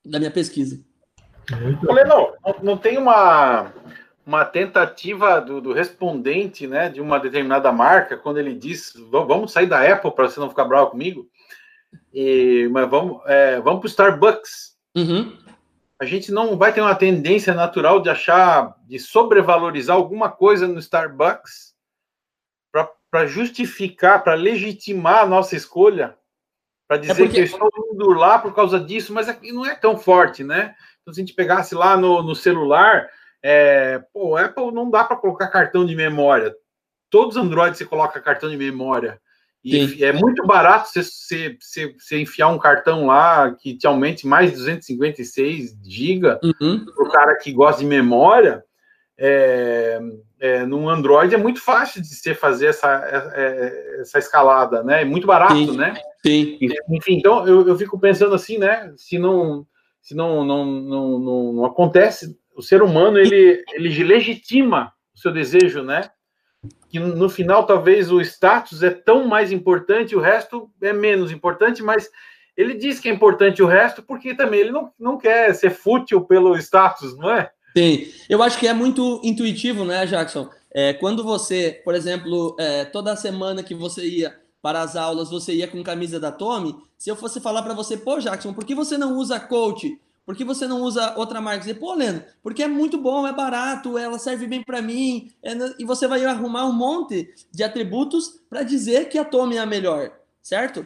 da minha pesquisa. Olha, não, não tem uma uma tentativa do, do, respondente, né, de uma determinada marca, quando ele diz, vamos sair da Apple para você não ficar bravo comigo, e, mas vamos, é, vamos para o Starbucks. Uhum. A gente não vai ter uma tendência natural de achar, de sobrevalorizar alguma coisa no Starbucks para justificar, para legitimar a nossa escolha, para dizer é porque... que eu estou indo lá por causa disso, mas aqui não é tão forte, né? Então, se a gente pegasse lá no, no celular, é, pô, Apple não dá para colocar cartão de memória. Todos os Android você coloca cartão de memória. E Sim. é muito barato você, você, você, enfiar um cartão lá que te aumente mais de 256 GB uhum. para o cara que gosta de memória. É, é, no Android é muito fácil de você fazer essa, é, é, essa escalada, né? É muito barato, Sim. né? Sim. Enfim, então eu, eu fico pensando assim, né? Se não, se não, não, não, não, não acontece o ser humano ele, ele legitima o seu desejo, né? que no final talvez o status é tão mais importante, o resto é menos importante, mas ele diz que é importante o resto porque também ele não, não quer ser fútil pelo status, não é? Sim, eu acho que é muito intuitivo, né, Jackson? É, quando você, por exemplo, é, toda semana que você ia para as aulas, você ia com camisa da Tommy, se eu fosse falar para você, pô, Jackson, por que você não usa coach? Por que você não usa outra marca? Você, pô, Leno, porque é muito bom, é barato, ela serve bem para mim, é, e você vai arrumar um monte de atributos para dizer que a Tommy é a melhor, certo?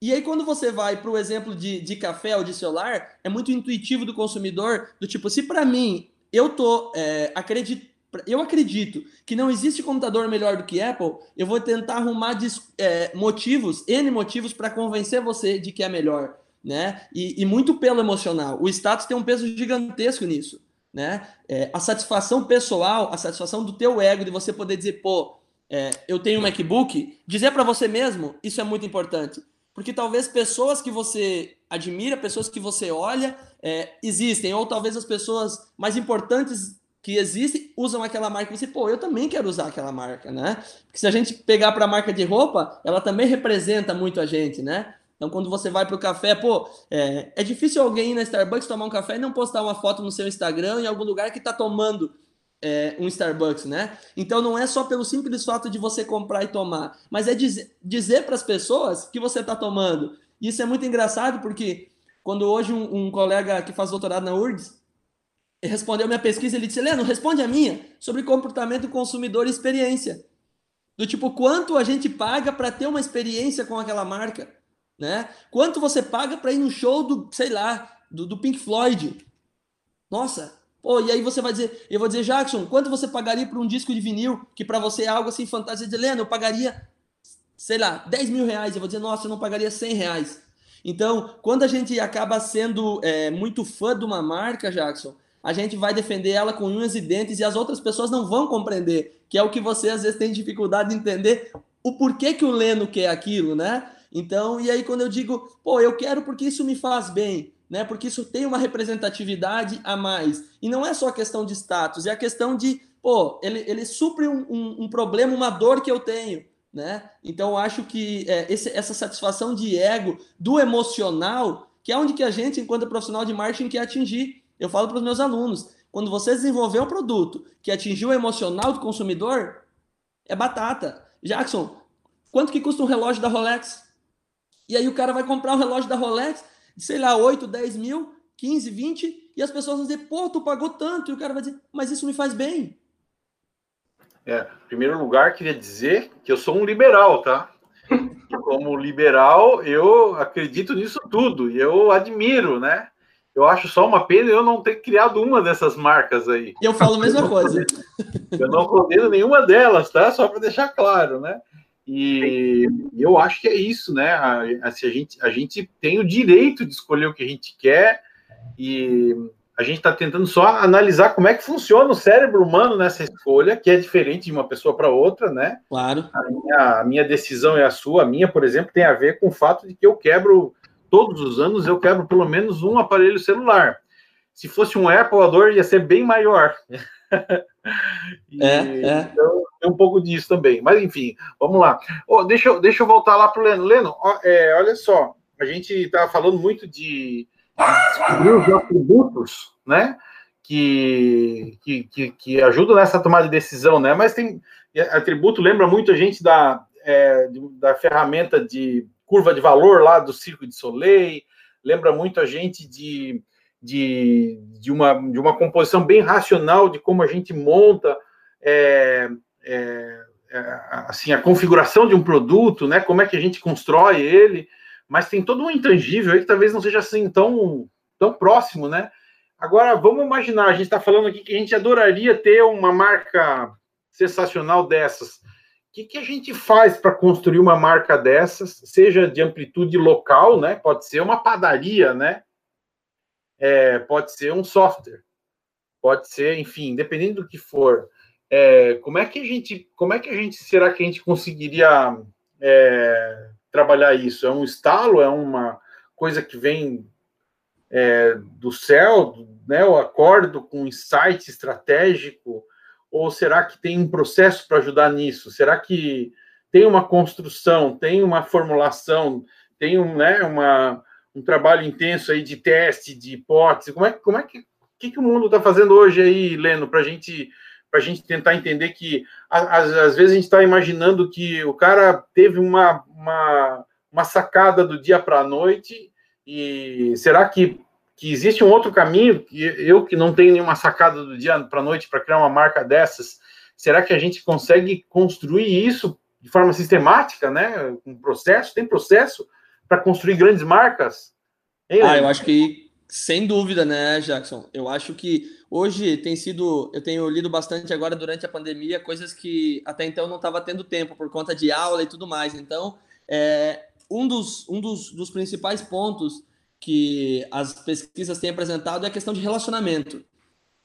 E aí, quando você vai para o exemplo de, de café ou de celular, é muito intuitivo do consumidor, do tipo, se para mim eu tô é, acredito, eu acredito que não existe computador melhor do que Apple, eu vou tentar arrumar é, motivos, N motivos, para convencer você de que é melhor. Né? E, e, muito pelo emocional. O status tem um peso gigantesco nisso. Né? É, a satisfação pessoal, a satisfação do teu ego, de você poder dizer, pô, é, eu tenho um MacBook, dizer para você mesmo, isso é muito importante. Porque talvez pessoas que você admira, pessoas que você olha, é, existem, ou talvez as pessoas mais importantes que existem usam aquela marca e você, pô, eu também quero usar aquela marca, né? Porque se a gente pegar para a marca de roupa, ela também representa muito a gente, né? Então, quando você vai para o café, pô, é, é, difícil alguém ir na Starbucks tomar um café e não postar uma foto no seu Instagram em algum lugar que está tomando é, um Starbucks, né? Então não é só pelo simples fato de você comprar e tomar, mas é dizer, dizer para as pessoas que você está tomando. Isso é muito engraçado porque quando hoje um, um, colega que faz doutorado na URGS respondeu minha pesquisa, ele disse: Leno, responde a minha sobre comportamento do consumidor e experiência. Do tipo, quanto a gente paga para ter uma experiência com aquela marca, né? Quanto você paga para ir no show do, sei lá, do, do Pink Floyd? Nossa, Pô, e aí você vai dizer, eu vou dizer, Jackson, quanto você pagaria por um disco de vinil que para você é algo assim fantasia de Helena, eu pagaria, sei lá, 10 mil reais. Eu vou dizer, nossa, eu não pagaria 100 reais. Então, quando a gente acaba sendo é, muito fã de uma marca, Jackson, a gente vai defender ela com unhas e dentes e as outras pessoas não vão compreender, que é o que você às vezes tem dificuldade de entender o porquê que o Leno quer aquilo, né? Então, e aí quando eu digo, pô, eu quero porque isso me faz bem, né? Porque isso tem uma representatividade a mais. E não é só questão de status, é a questão de, pô, ele, ele supre um, um, um problema, uma dor que eu tenho. Né? Então, acho que é, esse, essa satisfação de ego, do emocional, que é onde que a gente, enquanto profissional de marketing, quer atingir. Eu falo para os meus alunos, quando você desenvolver um produto que atingiu o emocional do consumidor, é batata. Jackson, quanto que custa um relógio da Rolex? E aí o cara vai comprar o relógio da Rolex, sei lá, 8, 10 mil, 15, 20, e as pessoas vão dizer, pô, tu pagou tanto, e o cara vai dizer, mas isso me faz bem. É, em primeiro lugar, queria dizer que eu sou um liberal, tá? Como liberal, eu acredito nisso tudo, e eu admiro, né? Eu acho só uma pena eu não ter criado uma dessas marcas aí. Eu falo a mesma coisa. Eu não condeno nenhuma delas, tá? Só para deixar claro, né? E eu acho que é isso, né? A, a, a, gente, a gente tem o direito de escolher o que a gente quer e a gente está tentando só analisar como é que funciona o cérebro humano nessa escolha, que é diferente de uma pessoa para outra, né? Claro. A minha, a minha decisão é a sua, a minha, por exemplo, tem a ver com o fato de que eu quebro, todos os anos, eu quebro pelo menos um aparelho celular. Se fosse um Apple, a dor ia ser bem maior. e, é, é. Então, tem um pouco disso também. Mas, enfim, vamos lá. Oh, deixa, eu, deixa eu voltar lá para o Leno. Leno, é, olha só, a gente está falando muito de descobrir os atributos, né? Que, que, que, que ajudam nessa tomada de decisão, né? Mas tem atributo, lembra muito a gente da, é, da ferramenta de curva de valor lá do Circo de Soleil, lembra muito a gente de de, de, uma, de uma composição bem racional de como a gente monta é, é, é, assim a configuração de um produto, né? Como é que a gente constrói ele, mas tem todo um intangível aí que talvez não seja assim tão, tão próximo, né? Agora vamos imaginar, a gente está falando aqui que a gente adoraria ter uma marca sensacional dessas. O que, que a gente faz para construir uma marca dessas, seja de amplitude local, né? Pode ser uma padaria, né? é, pode ser um software, pode ser, enfim, dependendo do que for. É, como é que a gente, como é que a gente, será que a gente conseguiria é, trabalhar isso? É um estalo? É uma coisa que vem é, do céu, né? Eu acordo com um insight estratégico, Ou será que tem um processo para ajudar nisso? Será que tem uma construção, tem uma formulação, tem um, né, uma, um trabalho intenso aí de teste, de hipótese? Como é, como é que, que, que o mundo está fazendo hoje aí, Leno, para gente, a gente tentar entender que às, às vezes a gente está imaginando que o cara teve uma, uma, uma sacada do dia para a noite e será que que existe um outro caminho, que eu que não tenho nenhuma sacada do dia para a noite para criar uma marca dessas, será que a gente consegue construir isso de forma sistemática, né? Um processo, tem processo para construir grandes marcas? Hein, ah, eu acho que sem dúvida, né, Jackson? Eu acho que hoje tem sido, eu tenho lido bastante agora durante a pandemia, coisas que até então não estava tendo tempo por conta de aula e tudo mais. Então, é, um dos, um dos, dos principais pontos que as pesquisas têm apresentado é a questão de relacionamento.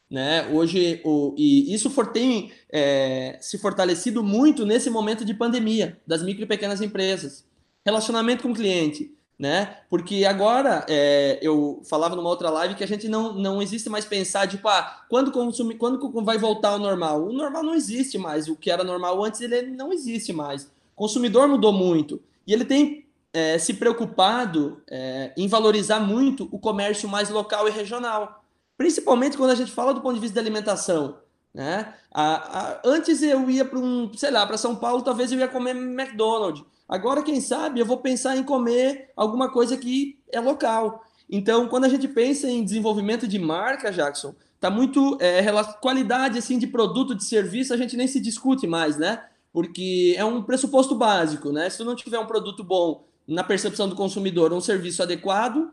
Né? Hoje, o, e isso for, tem é, se fortalecido muito nesse momento de pandemia das micro e pequenas empresas. Relacionamento com o cliente, né? Porque agora é, eu falava numa outra live que a gente não, não existe mais pensar tipo, ah, quando consumir, quando vai voltar ao normal? O normal não existe mais. O que era normal antes ele não existe mais. O consumidor mudou muito e ele tem é, se preocupado é, em valorizar muito o comércio mais local e regional, principalmente quando a gente fala do ponto de vista da alimentação. Né? A, a, antes eu ia para um, sei lá, para São Paulo, talvez eu ia comer McDonald's. Agora, quem sabe, eu vou pensar em comer alguma coisa que é local. Então, quando a gente pensa em desenvolvimento de marca, Jackson, tá muito é, qualidade assim de produto, de serviço, a gente nem se discute mais, né? Porque é um pressuposto básico, né? Se tu não tiver um produto bom na percepção do consumidor um serviço adequado,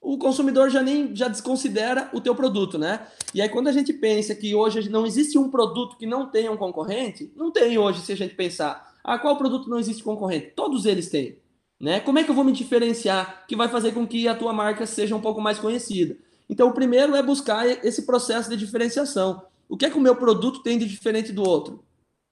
o consumidor já nem já desconsidera o teu produto, né? E aí quando a gente pensa que hoje não existe um produto que não tenha um concorrente, não tem hoje se a gente pensar, ah, qual produto não existe concorrente? Todos eles têm, né? Como é que eu vou me diferenciar que vai fazer com que a tua marca seja um pouco mais conhecida? Então o primeiro é buscar esse processo de diferenciação. O que é que o meu produto tem de diferente do outro?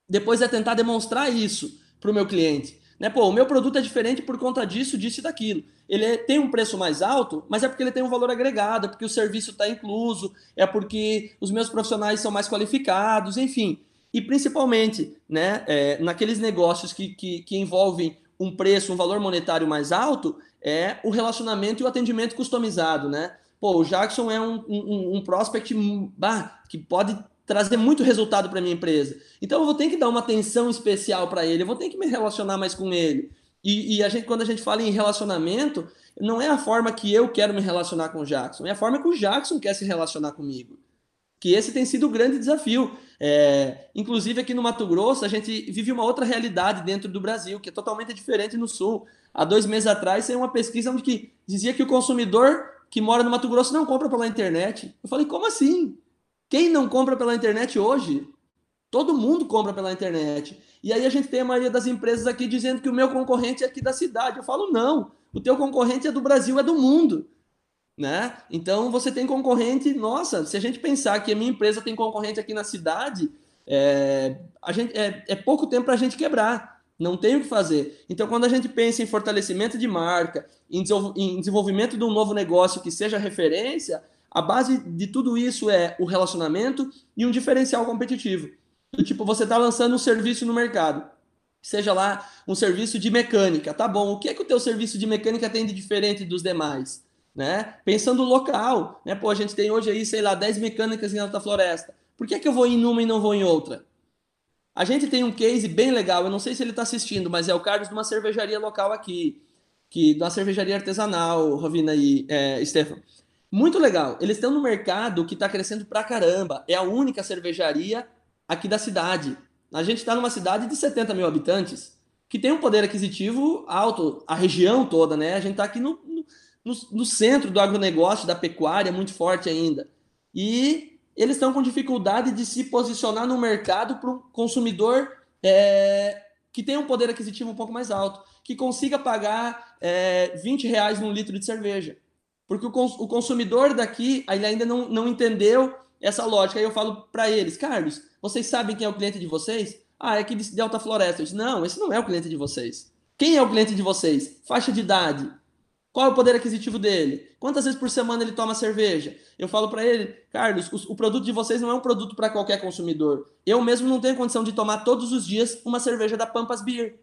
Depois é tentar demonstrar isso para o meu cliente. Né? Pô, o meu produto é diferente por conta disso, disso e daquilo. Ele é, tem um preço mais alto, mas é porque ele tem um valor agregado, é porque o serviço está incluso, é porque os meus profissionais são mais qualificados, enfim. E principalmente, né, é, naqueles negócios que, que, que envolvem um preço, um valor monetário mais alto, é o relacionamento e o atendimento customizado, né? Pô, o Jackson é um, um, um prospect bah, que pode trazer muito resultado para minha empresa. Então eu vou ter que dar uma atenção especial para ele, eu vou ter que me relacionar mais com ele. E, e, a gente, quando a gente fala em relacionamento, não é a forma que eu quero me relacionar com o Jackson, é a forma que o Jackson quer se relacionar comigo. Que esse tem sido o grande desafio. É, inclusive aqui no Mato Grosso, a gente vive uma outra realidade dentro do Brasil, que é totalmente diferente no Sul. Há dois meses atrás, saiu uma pesquisa onde que dizia que o consumidor que mora no Mato Grosso não compra pela internet. Eu falei, como assim? Quem não compra pela internet hoje? Todo mundo compra pela internet. E aí a gente tem a maioria das empresas aqui dizendo que o meu concorrente é aqui da cidade. Eu falo, não, o teu concorrente é do Brasil, é do mundo. Né? Então você tem concorrente, nossa, se a gente pensar que a minha empresa tem concorrente aqui na cidade, é, a gente, é, é pouco tempo para a gente quebrar. Não tem o que fazer. Então, quando a gente pensa em fortalecimento de marca, em desenvolvimento de um novo negócio que seja referência, a base de tudo isso é o relacionamento e um diferencial competitivo. Tipo, você está lançando um serviço no mercado, seja lá um serviço de mecânica, tá bom? O que é que o teu serviço de mecânica tem de diferente dos demais? Né? Pensando local, né? Pô, a gente tem hoje aí, sei lá, 10 mecânicas em Alta Floresta. Por que, é que eu vou em uma e não vou em outra? A gente tem um case bem legal, eu não sei se ele está assistindo, mas é o Carlos de uma cervejaria local aqui, que uma cervejaria artesanal, Rovina e é, Stefan. Muito legal. Eles estão no mercado que está crescendo pra caramba. É a única cervejaria aqui da cidade. A gente está numa cidade de 70 mil habitantes, que tem um poder aquisitivo alto, a região toda, né? A gente está aqui no, no, no, centro do agronegócio, da pecuária, muito forte ainda. E eles estão com dificuldade de se posicionar no mercado para um consumidor é, que tem um poder aquisitivo um pouco mais alto, que consiga pagar é, 20 reais num litro de cerveja. Porque o, cons o consumidor daqui ele ainda não, não entendeu essa lógica. Aí eu falo para eles, Carlos, vocês sabem quem é o cliente de vocês? Ah, é aqui de Alta Floresta. Eu disse, não, esse não é o cliente de vocês. Quem é o cliente de vocês? Faixa de idade. Qual é o poder aquisitivo dele? Quantas vezes por semana ele toma cerveja? Eu falo para ele, Carlos, o, o, produto de vocês não é um produto para qualquer consumidor. Eu mesmo não tenho condição de tomar todos os dias uma cerveja da Pampas Beer.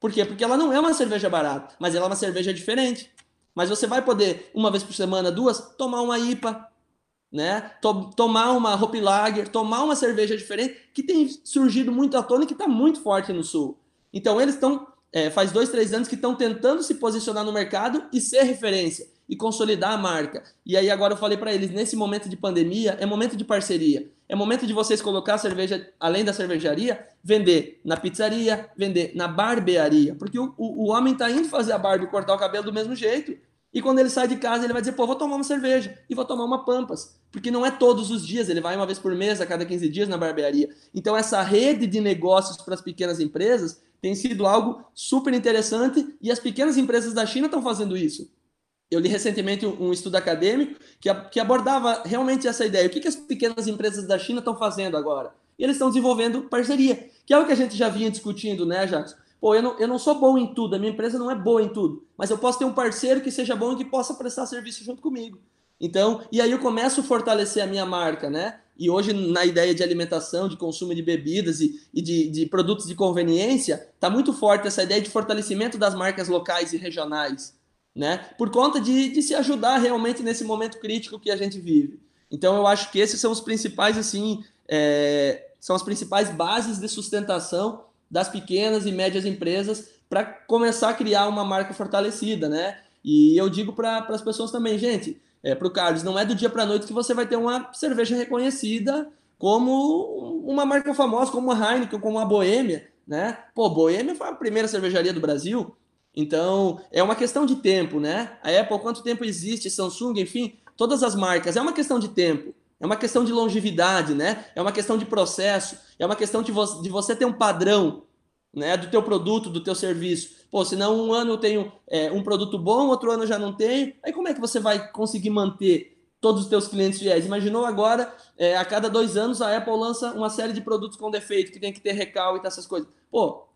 Por quê? Porque ela não é uma cerveja barata, mas ela é uma cerveja diferente. Mas você vai poder, uma vez por semana, duas, tomar uma IPA, né? tomar uma Hopi Lager, tomar uma cerveja diferente, que tem surgido muito à tona e que está muito forte no Sul. Então, eles estão, é, faz dois, três anos que estão tentando se posicionar no mercado e ser referência e consolidar a marca. E aí agora eu falei para eles, nesse momento de pandemia, é momento de parceria. É momento de vocês colocar a cerveja, além da cervejaria, vender na pizzaria, vender na barbearia. Porque o, o, o homem está indo fazer a barba e cortar o cabelo do mesmo jeito. E quando ele sai de casa, ele vai dizer, pô, vou tomar uma cerveja e vou tomar uma Pampas. Porque não é todos os dias, ele vai uma vez por mês, a cada 15 dias na barbearia. Então, essa rede de negócios para as pequenas empresas tem sido algo super interessante e as pequenas empresas da China estão fazendo isso. Eu li recentemente um estudo acadêmico que, que abordava realmente essa ideia. O que, que as pequenas empresas da China estão fazendo agora? E eles estão desenvolvendo parceria, que é o que a gente já vinha discutindo, né, Jacques? Pô, eu não, eu não sou bom em tudo, a minha empresa não é boa em tudo, mas eu posso ter um parceiro que seja bom e que possa prestar serviço junto comigo. Então, e aí eu começo a fortalecer a minha marca, né? E hoje, na ideia de alimentação, de consumo de bebidas e, e de, de produtos de conveniência, está muito forte essa ideia de fortalecimento das marcas locais e regionais né? Por conta de, de se ajudar realmente nesse momento crítico que a gente vive. Então eu acho que esses são os principais assim, é, são as principais bases de sustentação das pequenas e médias empresas para começar a criar uma marca fortalecida, né? E eu digo para as pessoas também, gente, é, para o Carlos, não é do dia para a noite que você vai ter uma cerveja reconhecida como uma marca famosa, como a Heineken, como a Boêmia, né? Pô, Boêmia foi a primeira cervejaria do Brasil, então, é uma questão de tempo, né? A Apple, quanto tempo existe, Samsung, enfim, todas as marcas, é uma questão de tempo. É uma questão de longevidade, né? É uma questão de processo, é uma questão de, vo de você ter um padrão, né? Do teu produto, do teu serviço. Pô, senão um ano eu tenho é, um produto bom, outro ano eu já não tenho. Aí como é que você vai conseguir manter todos os teus clientes fiéis? Imaginou agora, é, a cada dois anos a Apple lança uma série de produtos com defeito, que tem que ter recal e essas coisas. Pô,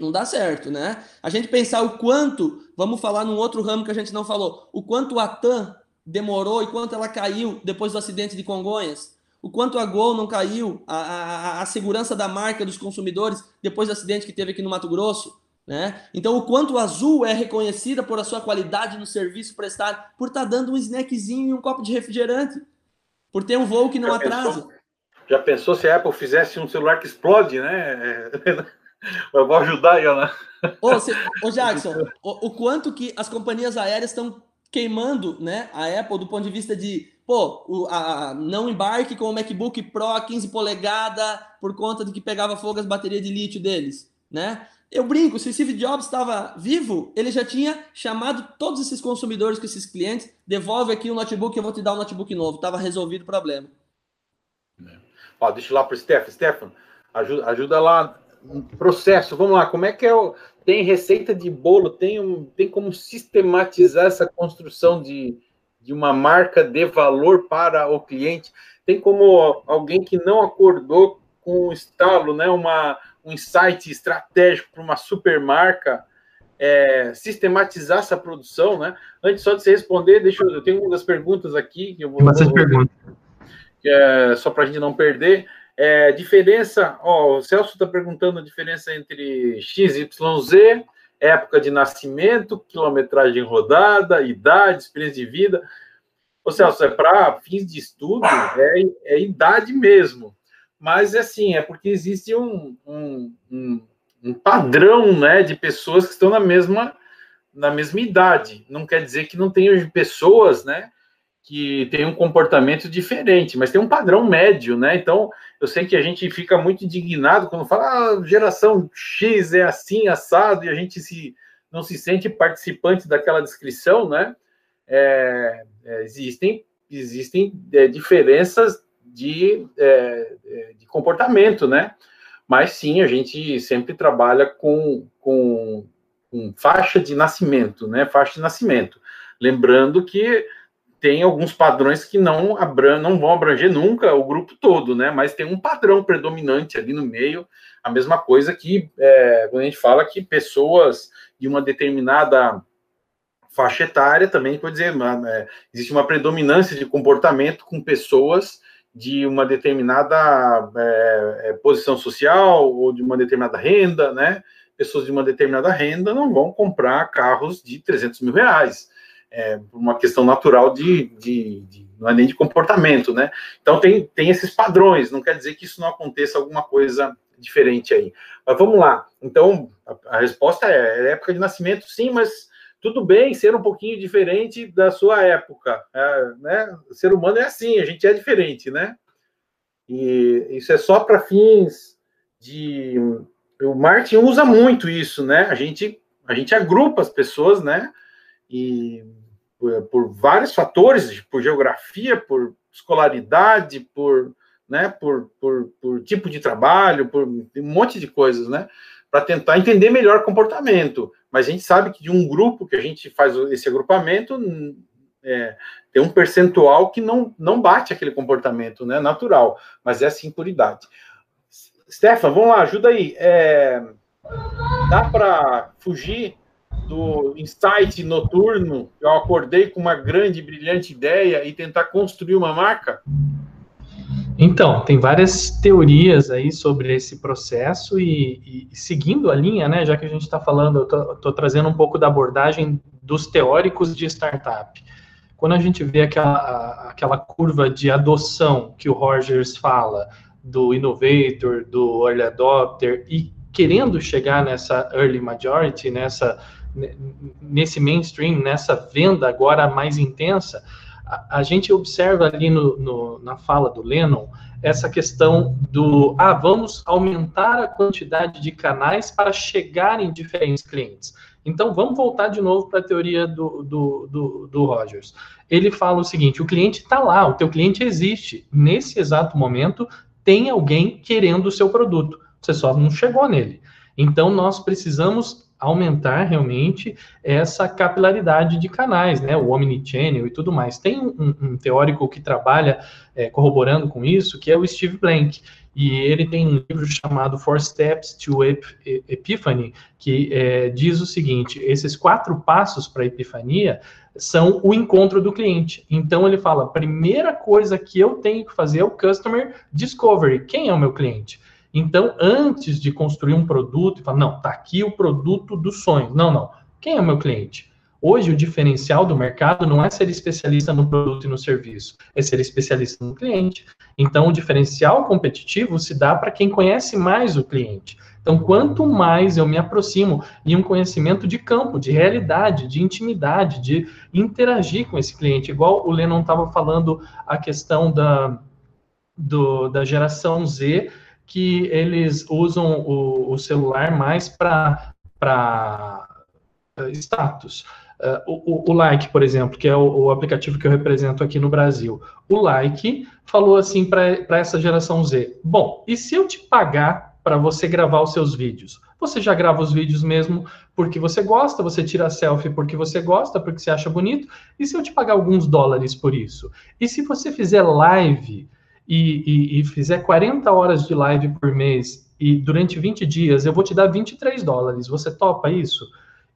não dá certo, né? A gente pensar o quanto, vamos falar num outro ramo que a gente não falou, o quanto a TAM demorou e quanto ela caiu depois do acidente de Congonhas, o quanto a Gol não caiu, a, a, a segurança da marca dos consumidores depois do acidente que teve aqui no Mato Grosso, né? Então, o quanto a Azul é reconhecida por a sua qualidade no serviço prestado, por estar tá dando um snackzinho e um copo de refrigerante, por ter um voo que não já atrasa. Pensou, já pensou se a Apple fizesse um celular que explode, né? Eu vou ajudar aí, Ana. Ô, cê, ô Jackson, o, o, quanto que as companhias aéreas estão queimando né, a Apple do ponto de vista de, pô, o, a, não embarque com o MacBook Pro 15 polegadas por conta de que pegava fogo as baterias de lítio deles, né? Eu brinco, se o Steve Jobs estava vivo, ele já tinha chamado todos esses consumidores com esses clientes, devolve aqui o notebook, eu vou te dar um notebook novo. Estava resolvido o problema. Ó, deixa lá para o Stefan. Stefan, ajuda, ajuda lá processo, vamos lá, como é que é o. Tem receita de bolo, tem, um, tem como sistematizar essa construção de, de uma marca de valor para o cliente? Tem como alguém que não acordou com o estalo, né, uma, um insight estratégico para uma super marca, é, sistematizar essa produção, né? Antes só de você responder, deixa eu, eu tenho uma das perguntas aqui que eu vou. Bastante pergunta. É, só para a gente não perder. É, diferença, ó, o Celso está perguntando a diferença entre XYZ, época de nascimento, quilometragem rodada, idade, experiência de vida. Ô Celso, é para fins de estudo, é, é, idade mesmo. Mas, assim, é porque existe um, um, um, um padrão né, de pessoas que estão na mesma, na mesma idade. Não quer dizer que não tenham pessoas, né? Que tem um comportamento diferente, mas tem um padrão médio, né? Então, eu sei que a gente fica muito indignado quando fala ah, geração X é assim, assado, e a gente se, não se sente participante daquela descrição, né? É, é, existem existem é, diferenças de, é, é, de comportamento, né? Mas sim, a gente sempre trabalha com, com, com faixa de nascimento, né? Faixa de nascimento. Lembrando que tem alguns padrões que não, abran não vão abranger nunca o grupo todo, né? Mas tem um padrão predominante ali no meio, a mesma coisa que é, quando a gente fala que pessoas de uma determinada faixa etária também, pode dizer, é, existe uma predominância de comportamento com pessoas de uma determinada é, é, posição social ou de uma determinada renda, né? Pessoas de uma determinada renda não vão comprar carros de 300 mil reais, é uma questão natural de, de, de, não é nem de comportamento, né? Então tem, tem esses padrões, não quer dizer que isso não aconteça alguma coisa diferente aí. Mas vamos lá. Então a, a resposta é, é época de nascimento, sim, mas tudo bem ser um pouquinho diferente da sua época, é, né? O ser humano é assim, a gente é diferente, né? E isso é só para fins de. O marketing usa muito isso, né? A gente, a gente agrupa as pessoas, né? E por, por vários fatores, por geografia, por escolaridade, por, né? Por, por, por tipo de trabalho, por um monte de coisas, né? Para tentar entender melhor o comportamento mas a gente sabe que de um grupo que a gente faz esse agrupamento, é, tem um percentual que não, não bate aquele comportamento né, natural, mas é assim por idade. Stefan, vamos lá, ajuda aí. É, dá para fugir do insight noturno? Eu acordei com uma grande, brilhante ideia e tentar construir uma marca? Então, tem várias teorias aí sobre esse processo e, e seguindo a linha, né, já que a gente está falando, eu estou trazendo um pouco da abordagem dos teóricos de startup. Quando a gente vê aquela, aquela curva de adoção que o Rogers fala, do innovator, do early adopter, e querendo chegar nessa early majority, nessa, nesse mainstream, nessa venda agora mais intensa, a, gente observa ali no, no, na fala do Lennon essa questão do, ah, vamos aumentar a quantidade de canais para chegar em diferentes clientes. Então, vamos voltar de novo para a teoria do, do, do, do, Rogers. Ele fala o seguinte: o cliente está lá, o teu cliente existe. Nesse exato momento, tem alguém querendo o seu produto. Você só não chegou nele. Então, nós precisamos aumentar realmente essa capilaridade de canais, né, o omnichannel e tudo mais. Tem um, um teórico que trabalha é, corroborando com isso, que é o Steve Blank, e ele tem um livro chamado Four Steps to Epiphany, que é, diz o seguinte: esses quatro passos para a epifania são o encontro do cliente. Então ele fala: primeira coisa que eu tenho que fazer é o customer discovery. Quem é o meu cliente? Então, antes de construir um produto e falar, não, tá aqui o produto dos sonhos. Não, não. Quem é o meu cliente? Hoje, o diferencial do mercado não é ser especialista no produto e no serviço, é ser especialista no cliente. Então, o diferencial competitivo se dá para quem conhece mais o cliente. Então, quanto mais eu me aproximo em um conhecimento de campo, de realidade, de intimidade, de interagir com esse cliente, igual o Lennon estava falando a questão da, do, da geração Z, que eles usam o, o celular mais para status. Uh, o, o, Like, por exemplo, que é o, o, aplicativo que eu represento aqui no Brasil, o Like falou assim para essa geração Z: Bom, e se eu te pagar para você gravar os seus vídeos? Você já grava os vídeos mesmo porque você gosta, você tira selfie porque você gosta, porque você acha bonito, e se eu te pagar alguns dólares por isso? E se você fizer live e, e, e fizer 40 horas de live por mês e durante 20 dias eu vou te dar 23 dólares, você topa isso?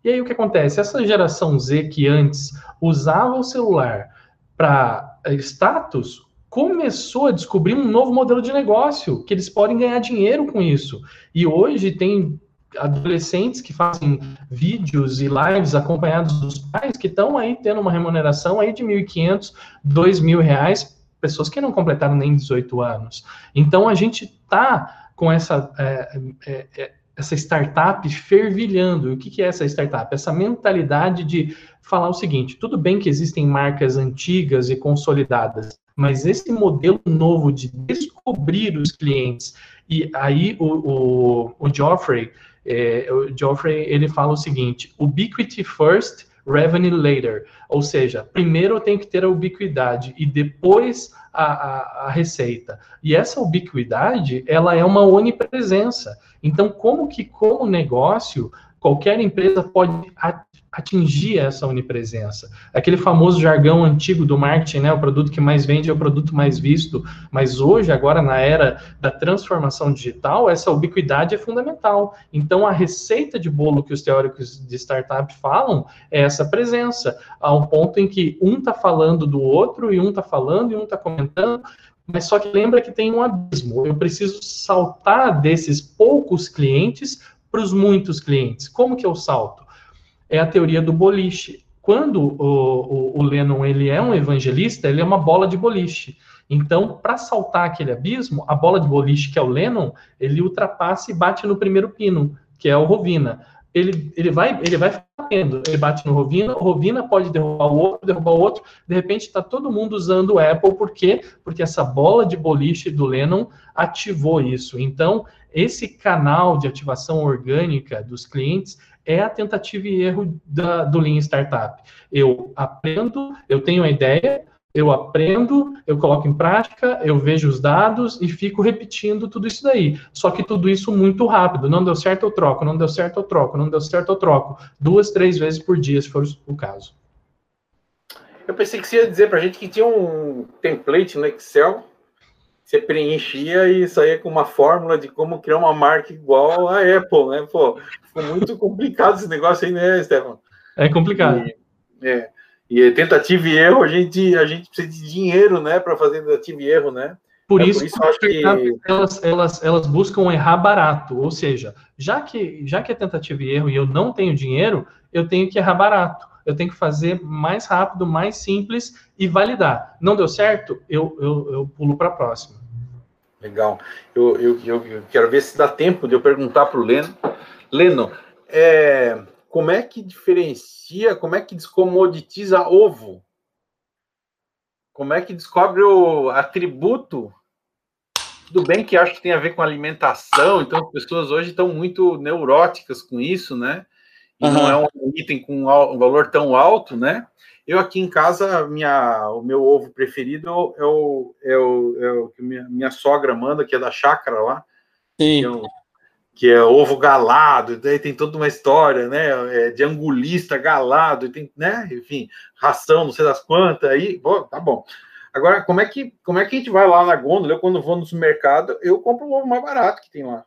E aí o que acontece? Essa geração Z que antes usava o celular para status começou a descobrir um novo modelo de negócio, que eles podem ganhar dinheiro com isso. E hoje tem adolescentes que fazem vídeos e lives acompanhados dos pais que estão aí tendo uma remuneração aí de 1.500, 2.000 reais pessoas que não completaram nem 18 anos. Então a gente está com essa, é, é, é, essa startup fervilhando. E o que, que é essa startup? Essa mentalidade de falar o seguinte: tudo bem que existem marcas antigas e consolidadas, mas esse modelo novo de descobrir os clientes. E aí o, o, o Geoffrey, é, o Geoffrey ele fala o seguinte: ubiquity first revenue later. Ou seja, primeiro eu tenho que ter a ubiquidade e depois a, a, a, receita. E essa ubiquidade, ela é uma onipresença. Então, como que como negócio qualquer empresa pode atingir essa onipresença. Aquele famoso jargão antigo do marketing, né, o produto que mais vende é o produto mais visto, mas hoje, agora na era da transformação digital, essa ubiquidade é fundamental. Então, a receita de bolo que os teóricos de startup falam é essa presença, ao ponto em que um está falando do outro, e um está falando, e um está comentando, mas só que lembra que tem um abismo. Eu preciso saltar desses poucos clientes para os muitos clientes. Como que eu salto? É a teoria do boliche. Quando o, o, o Lennon ele é um evangelista, ele é uma bola de boliche. Então, para saltar aquele abismo, a bola de boliche, que é o Lennon, ele ultrapassa e bate no primeiro pino, que é o Rovina. Ele, ele vai ele vai batendo, ele bate no Rovina, o Rovina pode derrubar o outro, derrubar o outro, de repente está todo mundo usando o Apple, por quê? Porque essa bola de boliche do Lennon ativou isso. Então, esse canal de ativação orgânica dos clientes é a tentativa e erro da, do Lean Startup. Eu aprendo, eu tenho a ideia, eu aprendo, eu coloco em prática, eu vejo os dados e fico repetindo tudo isso daí. Só que tudo isso muito rápido. Não deu certo, eu troco. Não deu certo, eu troco. Não deu certo, eu troco. Duas, três vezes por dia, se for o caso. Eu pensei que você ia dizer para a gente que tinha um template no Excel você preenchia e saía com uma fórmula de como criar uma marca igual a Apple, né? Pô, ficou muito complicado esse negócio aí, né, Stefan? É complicado. E, é, e tentativa e erro, a gente, a gente precisa de dinheiro, né, para fazer tentativa e erro, né? Por, é isso, por isso acho que elas, elas, elas buscam errar barato, ou seja, já que, já que é tentativa e erro e eu não tenho dinheiro, eu tenho que errar barato eu tenho que fazer mais rápido, mais simples e validar. Não deu certo, eu, eu, eu pulo para a próxima. Legal. Eu, eu, eu, quero ver se dá tempo de eu perguntar para o Leno. Leno, é, como é que diferencia, como é que descomoditiza ovo? Como é que descobre o atributo? Tudo bem que acho que tem a ver com alimentação, então as pessoas hoje estão muito neuróticas com isso, né? e uhum. não é um item com um valor tão alto, né? Eu aqui em casa, minha, o meu ovo preferido é o, é o, é o que minha, minha sogra manda, que é da chácara lá. Sim. Que é, que é ovo galado, daí tem toda uma história, né? É de angulista galado, e tem, né? Enfim, ração, não sei das quantas, aí, bom, tá bom. Agora, como é que como é que a gente vai lá na gôndola? Eu, quando vou no supermercado, eu compro o ovo mais barato que tem lá.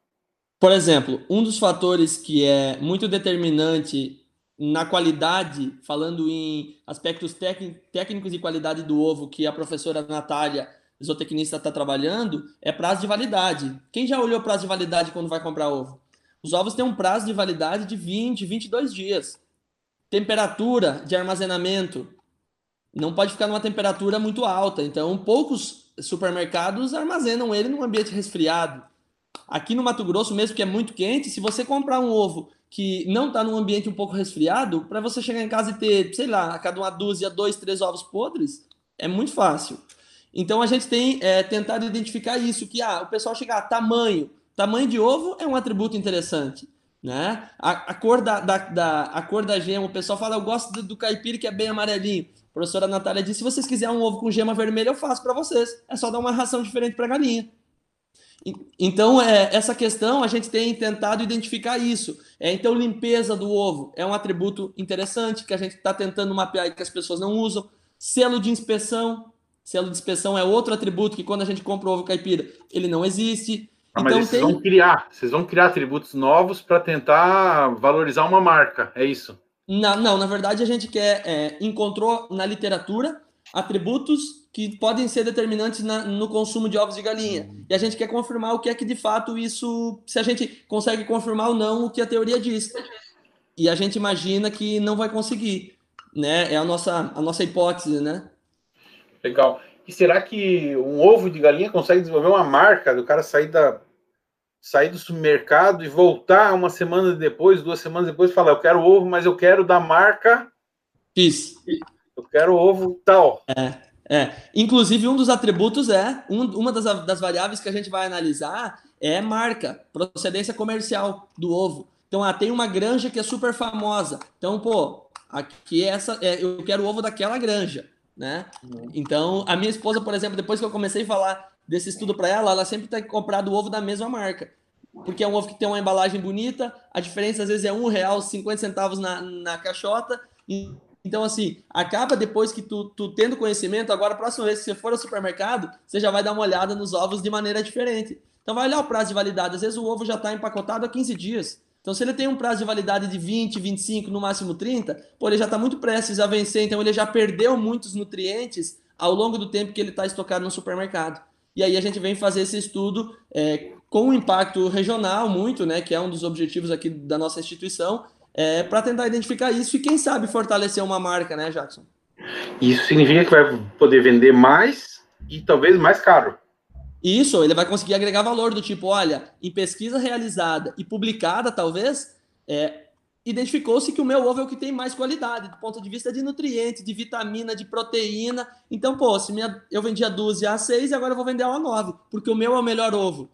Por exemplo, um dos fatores que é muito determinante na qualidade, falando em aspectos técnicos e qualidade do ovo que a professora Natália, zootecnista, está trabalhando, é prazo de validade. Quem já olhou prazo de validade quando vai comprar ovo? Os ovos têm um prazo de validade de 20, 22 dias. Temperatura de armazenamento não pode ficar numa temperatura muito alta. Então, poucos supermercados armazenam ele num ambiente resfriado. Aqui no Mato Grosso, mesmo que é muito quente, se você comprar um ovo que não está num ambiente um pouco resfriado, para você chegar em casa e ter, sei lá, a cada uma dúzia, dois, três ovos podres, é muito fácil. Então a gente tem é, tentado identificar isso, que ah, o pessoal chegar, ah, tamanho. Tamanho de ovo é um atributo interessante. Né? A, a cor da, da, da, a cor da gema, o pessoal fala, eu gosto do, do caipira que é bem amarelinho. A professora Natália disse, se vocês quiserem um ovo com gema vermelha, eu faço para vocês. É só dar uma ração diferente para galinha. Então, é, essa questão a gente tem tentado identificar isso. É, então, limpeza do ovo é um atributo interessante que a gente está tentando mapear e que as pessoas não usam. Selo de inspeção. Selo de inspeção é outro atributo que quando a gente compra o ovo caipira, ele não existe. Ah, então, mas vocês tem... vão criar, vocês vão criar atributos novos para tentar valorizar uma marca, é isso? Não, não, na verdade a gente quer, é, encontrou na literatura atributos que podem ser determinantes na, no consumo de ovos de galinha. E a gente quer confirmar o que é que de fato isso, se a gente consegue confirmar ou não o que a teoria diz. E a gente imagina que não vai conseguir, né? É a nossa a nossa hipótese, né? Legal. E será que um ovo de galinha consegue desenvolver uma marca do cara sair da sair do supermercado e voltar uma semana depois, duas semanas depois, falar: eu quero ovo, mas eu quero da marca X. Eu quero ovo tal. É. É, inclusive um dos atributos é, um, uma das, das variáveis que a gente vai analisar é marca, procedência comercial do ovo. Então, ah, tem uma granja que é super famosa. Então, pô, aqui é essa, é, eu quero o ovo daquela granja, né? Uhum. Então, a minha esposa, por exemplo, depois que eu comecei a falar desse estudo para ela, ela sempre tem comprado o ovo da mesma marca. porque é um ovo que tem uma embalagem bonita, a diferença às vezes é um real, 50 centavos na, na caixota. Então, assim, acaba depois que tu, tu tendo conhecimento, agora a próxima vez que você for ao supermercado, você já vai dar uma olhada nos ovos de maneira diferente. Então, vai olhar o prazo de validade. Às vezes o ovo já está empacotado há 15 dias. Então, se ele tem um prazo de validade de 20, 25, no máximo 30, pô, ele já está muito prestes a vencer, então ele já perdeu muitos nutrientes ao longo do tempo que ele está estocado no supermercado. E aí a gente vem fazer esse estudo é, com um impacto regional muito, né, que é um dos objetivos aqui da nossa instituição, é, para tentar identificar isso e quem sabe fortalecer uma marca, né, Jackson? Isso significa que vai poder vender mais e talvez mais caro. Isso, ele vai conseguir agregar valor do tipo, olha, em pesquisa realizada e publicada, talvez, é, identificou-se que o meu ovo é o que tem mais qualidade, do ponto de vista de nutrientes, de vitamina, de proteína. Então, pô, se minha, eu vendia 12 a 6 e agora eu vou vender a 9, porque o meu é o melhor ovo.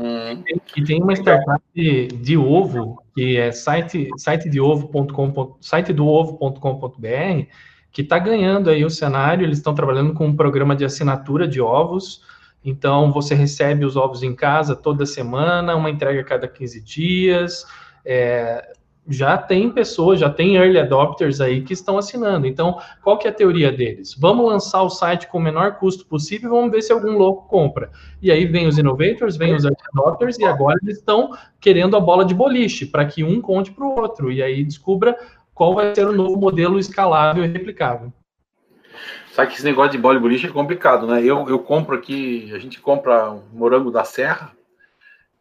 Hum. E tem uma startup de, de ovo, que é site, site de ovo.com, site do ovo.com.br, que está ganhando aí o cenário, eles estão trabalhando com um programa de assinatura de ovos, então, você recebe os ovos em casa toda semana, uma entrega a cada 15 dias. É, já tem pessoas, já tem early adopters aí que estão assinando. Então, qual que é a teoria deles? Vamos lançar o site com o menor custo possível e vamos ver se algum louco compra. E aí vem os innovators, vem os early adopters e agora eles estão querendo a bola de boliche para que um conte para o outro e aí descubra qual vai ser o novo modelo escalável e replicável. Sabe que esse negócio de bola de boliche é complicado, né? Eu, eu compro aqui, a gente compra um morango da serra,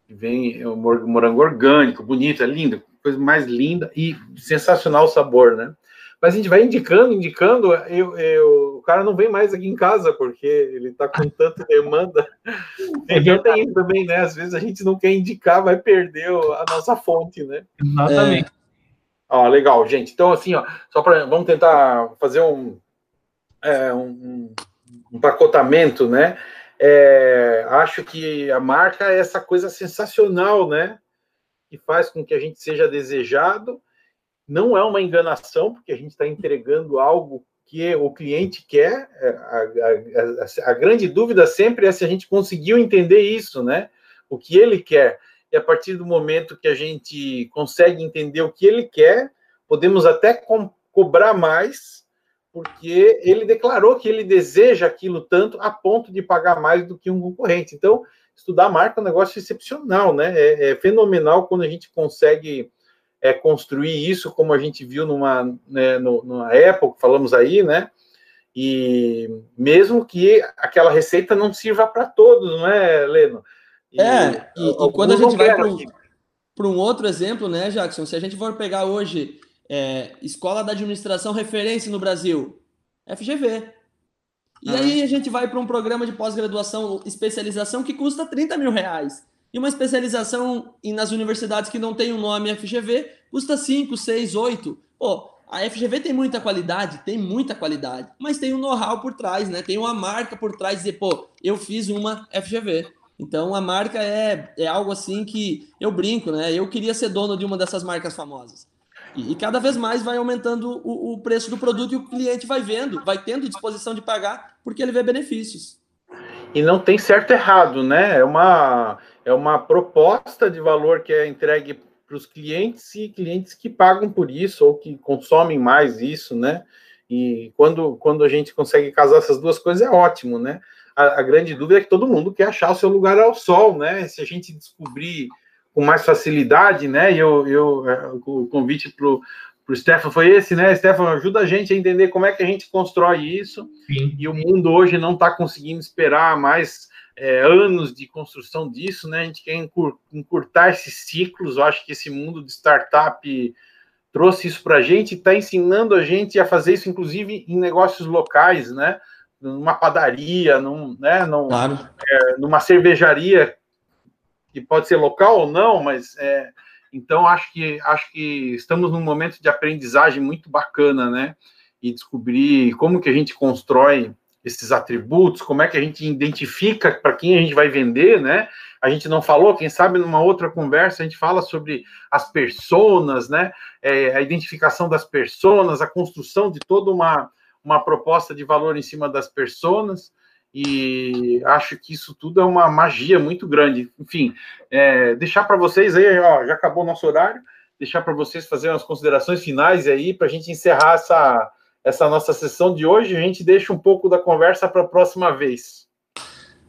vem o morango orgânico, bonito, é lindo, coisa mais linda e sensacional o sabor, né? Mas a gente vai indicando, indicando, eu, eu, o cara não vem mais aqui em casa porque ele está com tanta demanda. É tem isso também, né? Às vezes a gente não quer indicar, vai perder a nossa fonte, né? Exatamente. É. Ó, legal, gente. Então, assim, ó, só para vamos tentar fazer um, é, um, um pacotamento, né? É, acho que a marca é essa coisa sensacional, né? Que faz com que a gente seja desejado. Não é uma enganação, porque a gente está entregando algo que o cliente quer. É, a, a, a, grande dúvida sempre é se a gente conseguiu entender isso, né? O que ele quer. E a partir do momento que a gente consegue entender o que ele quer, podemos até co cobrar mais porque ele declarou que ele deseja aquilo tanto a ponto de pagar mais do que um concorrente. Então, estudar marca é um negócio excepcional, né? É, é fenomenal quando a gente consegue é, construir isso, como a gente viu numa, né, numa época, falamos aí, né? E mesmo que aquela receita não sirva para todos, não é, Leno? E, é, e, e quando a gente vai para um outro exemplo, né, Jackson? Se a gente for pegar hoje é, Escola da Administração Referência no Brasil, FGV. E ah. aí a gente vai para um programa de pós-graduação, especialização, que custa 30 mil reais. E uma especialização nas universidades que não tem o um nome FGV custa 5, 6, 8. Pô, a FGV tem muita qualidade, tem muita qualidade, mas tem um know-how por trás, né? Tem uma marca por trás de dizer, pô, eu fiz uma FGV. Então a marca é, é algo assim que eu brinco, né? Eu queria ser dono de uma dessas marcas famosas. E, cada vez mais vai aumentando o, o preço do produto e o cliente vai vendo, vai tendo disposição de pagar porque ele vê benefícios. E não tem certo e errado, né? É uma, é uma proposta de valor que é entregue para os clientes e clientes que pagam por isso ou que consomem mais isso, né? E quando, quando a gente consegue casar essas duas coisas é ótimo, né? A, a, grande dúvida é que todo mundo quer achar o seu lugar ao sol, né? Se a gente descobrir com mais facilidade, né? E eu, eu, é, o convite para o Stefan foi esse, né? Stefan, ajuda a gente a entender como é que a gente constrói isso. Sim. E o mundo hoje não está conseguindo esperar mais é, anos de construção disso, né? A gente quer encurtar esses ciclos. Eu acho que esse mundo de startup trouxe isso para a gente, está ensinando a gente a fazer isso, inclusive em negócios locais, né? Numa padaria, num, né? Num, claro. é, numa cervejaria que pode ser local ou não, mas é, então acho que acho que estamos num momento de aprendizagem muito bacana, né? E descobrir como que a gente constrói esses atributos, como é que a gente identifica para quem a gente vai vender, né? A gente não falou, quem sabe numa outra conversa a gente fala sobre as personas, né? É, a identificação das personas, a construção de toda uma, uma proposta de valor em cima das personas. E acho que isso tudo é uma magia muito grande. Enfim, é, deixar para vocês aí, ó, já acabou o nosso horário, deixar para vocês fazer umas considerações finais aí, para a gente encerrar essa, essa nossa sessão de hoje, a gente deixa um pouco da conversa para a próxima vez.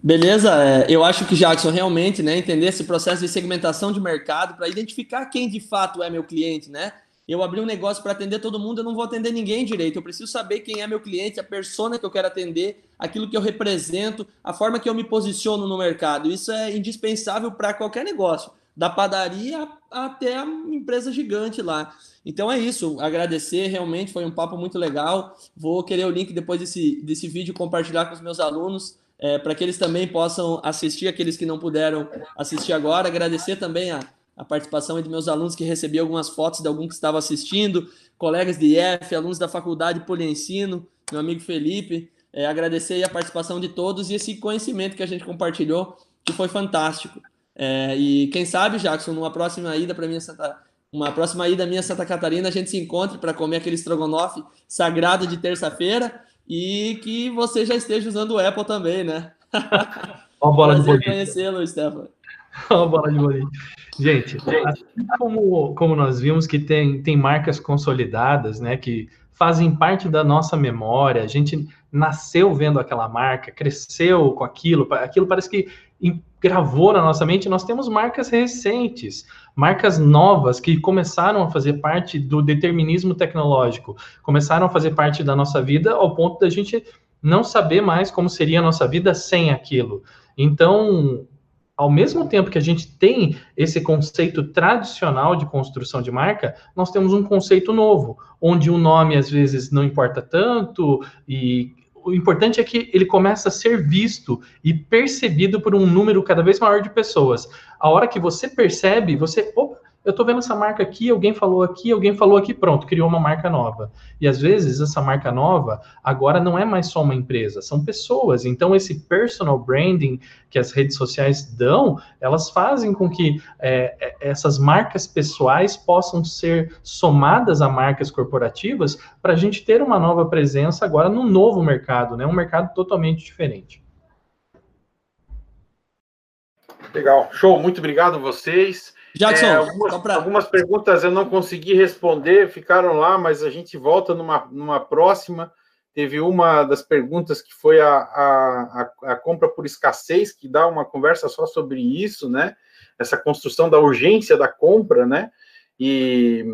Beleza, é, eu acho que Jackson realmente, né, entender esse processo de segmentação de mercado para identificar quem de fato é meu cliente, né? Eu abri um negócio para atender todo mundo, eu não vou atender ninguém direito. Eu preciso saber quem é meu cliente, a persona que eu quero atender, aquilo que eu represento, a forma que eu me posiciono no mercado. Isso é indispensável para qualquer negócio, da padaria até a empresa gigante lá. Então é isso, agradecer, realmente foi um papo muito legal. Vou querer o link depois desse, desse vídeo compartilhar com os meus alunos é, para que eles também possam assistir, aqueles que não puderam assistir agora. Agradecer também a, a participação de meus alunos que recebi algumas fotos de algum que estava assistindo, colegas de IF, alunos da faculdade Poliensino, meu amigo Felipe. É, agradecer a participação de todos e esse conhecimento que a gente compartilhou, que foi fantástico. É, e quem sabe, Jackson, numa próxima ida para minha Santa, uma próxima ida minha Santa Catarina, a gente se encontre para comer aquele estrogonofe sagrado de terça-feira e que você já esteja usando o Apple também, né? Uma bola Prazer conhecê-lo, Stefan. Uma bola de bolinho. Gente, assim como, como nós vimos que tem, tem marcas consolidadas, né, que fazem parte da nossa memória, a gente nasceu vendo aquela marca, cresceu com aquilo, aquilo parece que gravou na nossa mente, nós temos marcas recentes, marcas novas que começaram a fazer parte do determinismo tecnológico, começaram a fazer parte da nossa vida ao ponto da gente não saber mais como seria a nossa vida sem aquilo. Então, ao mesmo tempo que a gente tem esse conceito tradicional de construção de marca, nós temos um conceito novo, onde o nome às vezes não importa tanto e o importante é que ele começa a ser visto e percebido por um número cada vez maior de pessoas. A hora que você percebe, você, opa, eu estou vendo essa marca aqui, alguém falou aqui, alguém falou aqui, pronto, criou uma marca nova. E às vezes essa marca nova agora não é mais só uma empresa, são pessoas. Então esse personal branding que as redes sociais dão, elas fazem com que é, é essas marcas pessoais possam ser somadas a marcas corporativas para a gente ter uma nova presença agora num novo mercado, né? Um mercado totalmente diferente. Legal, show, muito obrigado a vocês. Jackson, é, algumas, pra... algumas, perguntas eu não consegui responder, ficaram lá, mas a gente volta numa, numa próxima. Teve uma das perguntas que foi a, a, a, compra por escassez, que dá uma conversa só sobre isso, né? Essa construção da urgência da compra, né? E,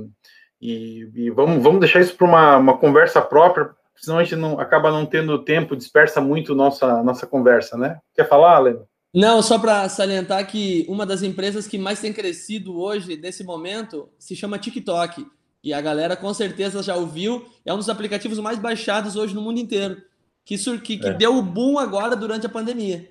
e, e vamos, vamos deixar isso para uma, uma conversa própria, senão a gente não acaba não tendo tempo, dispersa muito nossa, nossa conversa, né? Quer falar, Leno? Não, só para salientar que uma das empresas que mais tem crescido hoje, nesse momento, se chama TikTok. E a galera com certeza já ouviu. É um dos aplicativos mais baixados hoje no mundo inteiro. Que, que, que é. deu o boom agora durante a pandemia.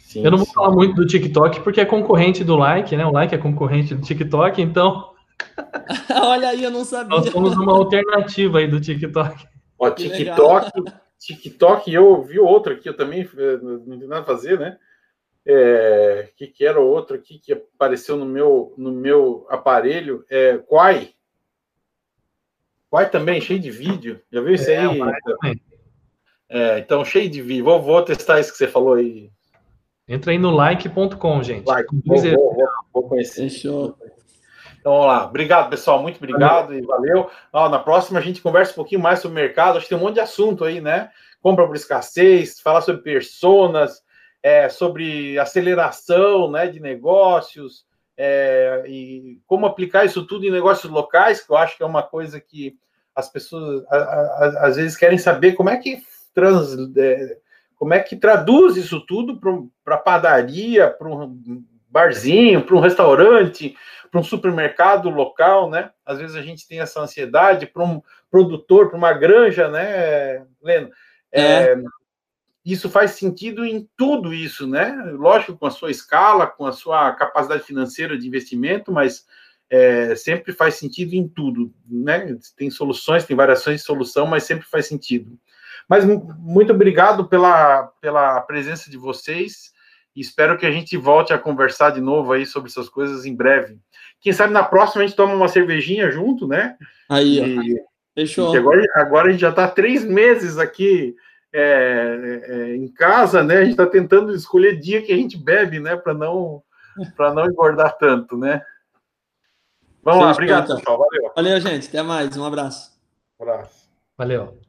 Sim, eu não vou sim. falar muito do TikTok porque é concorrente do Like, né? O Like é concorrente do TikTok, então. Olha aí, eu não sabia. Nós somos uma alternativa aí do TikTok. Ó, TikTok, TikTok, eu vi outro aqui, eu também eh, não tem nada a fazer, né? É, que, que era outro aqui que apareceu no meu, no meu aparelho, é Quai. Quai também, cheio de vídeo. Já viu isso é, aí? É, então, cheio de vídeo. Vou, vou testar isso que você falou aí. Entra aí no like.com, gente. Like. Vou, vou, vou, vou conhecer. Fechou. Então, vamos lá. Obrigado, pessoal. Muito obrigado valeu. e valeu. Ó, na próxima a gente conversa um pouquinho mais sobre o mercado. Acho que tem um monte de assunto aí, né? Compra por escassez, falar sobre personas, é, sobre aceleração né, de negócios é, e como aplicar isso tudo em negócios locais, que eu acho que é uma coisa que as pessoas a, a, às vezes querem saber como é que trans, é, como é que traduz isso tudo para padaria, para um barzinho, para um restaurante, para um supermercado local, né? Às vezes a gente tem essa ansiedade para um produtor, para uma granja, né, Leno? É. Isso faz sentido em tudo isso, né? Lógico, com a sua escala, com a sua capacidade financeira de investimento, mas é, sempre faz sentido em tudo, né? Tem soluções, tem variações de solução, mas sempre faz sentido. Mas muito obrigado pela, pela presença de vocês e espero que a gente volte a conversar de novo aí sobre essas coisas em breve. Quem sabe na próxima a gente toma uma cervejinha junto, né? Aí, e, Fechou. Agora, agora a gente já está três meses aqui é, é, em casa, né? A gente está tentando escolher dia que a gente bebe, né? Para não, para não engordar tanto, né? Vamos lá, obrigado, pessoal. Valeu. Valeu, gente. Até mais. Um abraço. Um abraço. Valeu.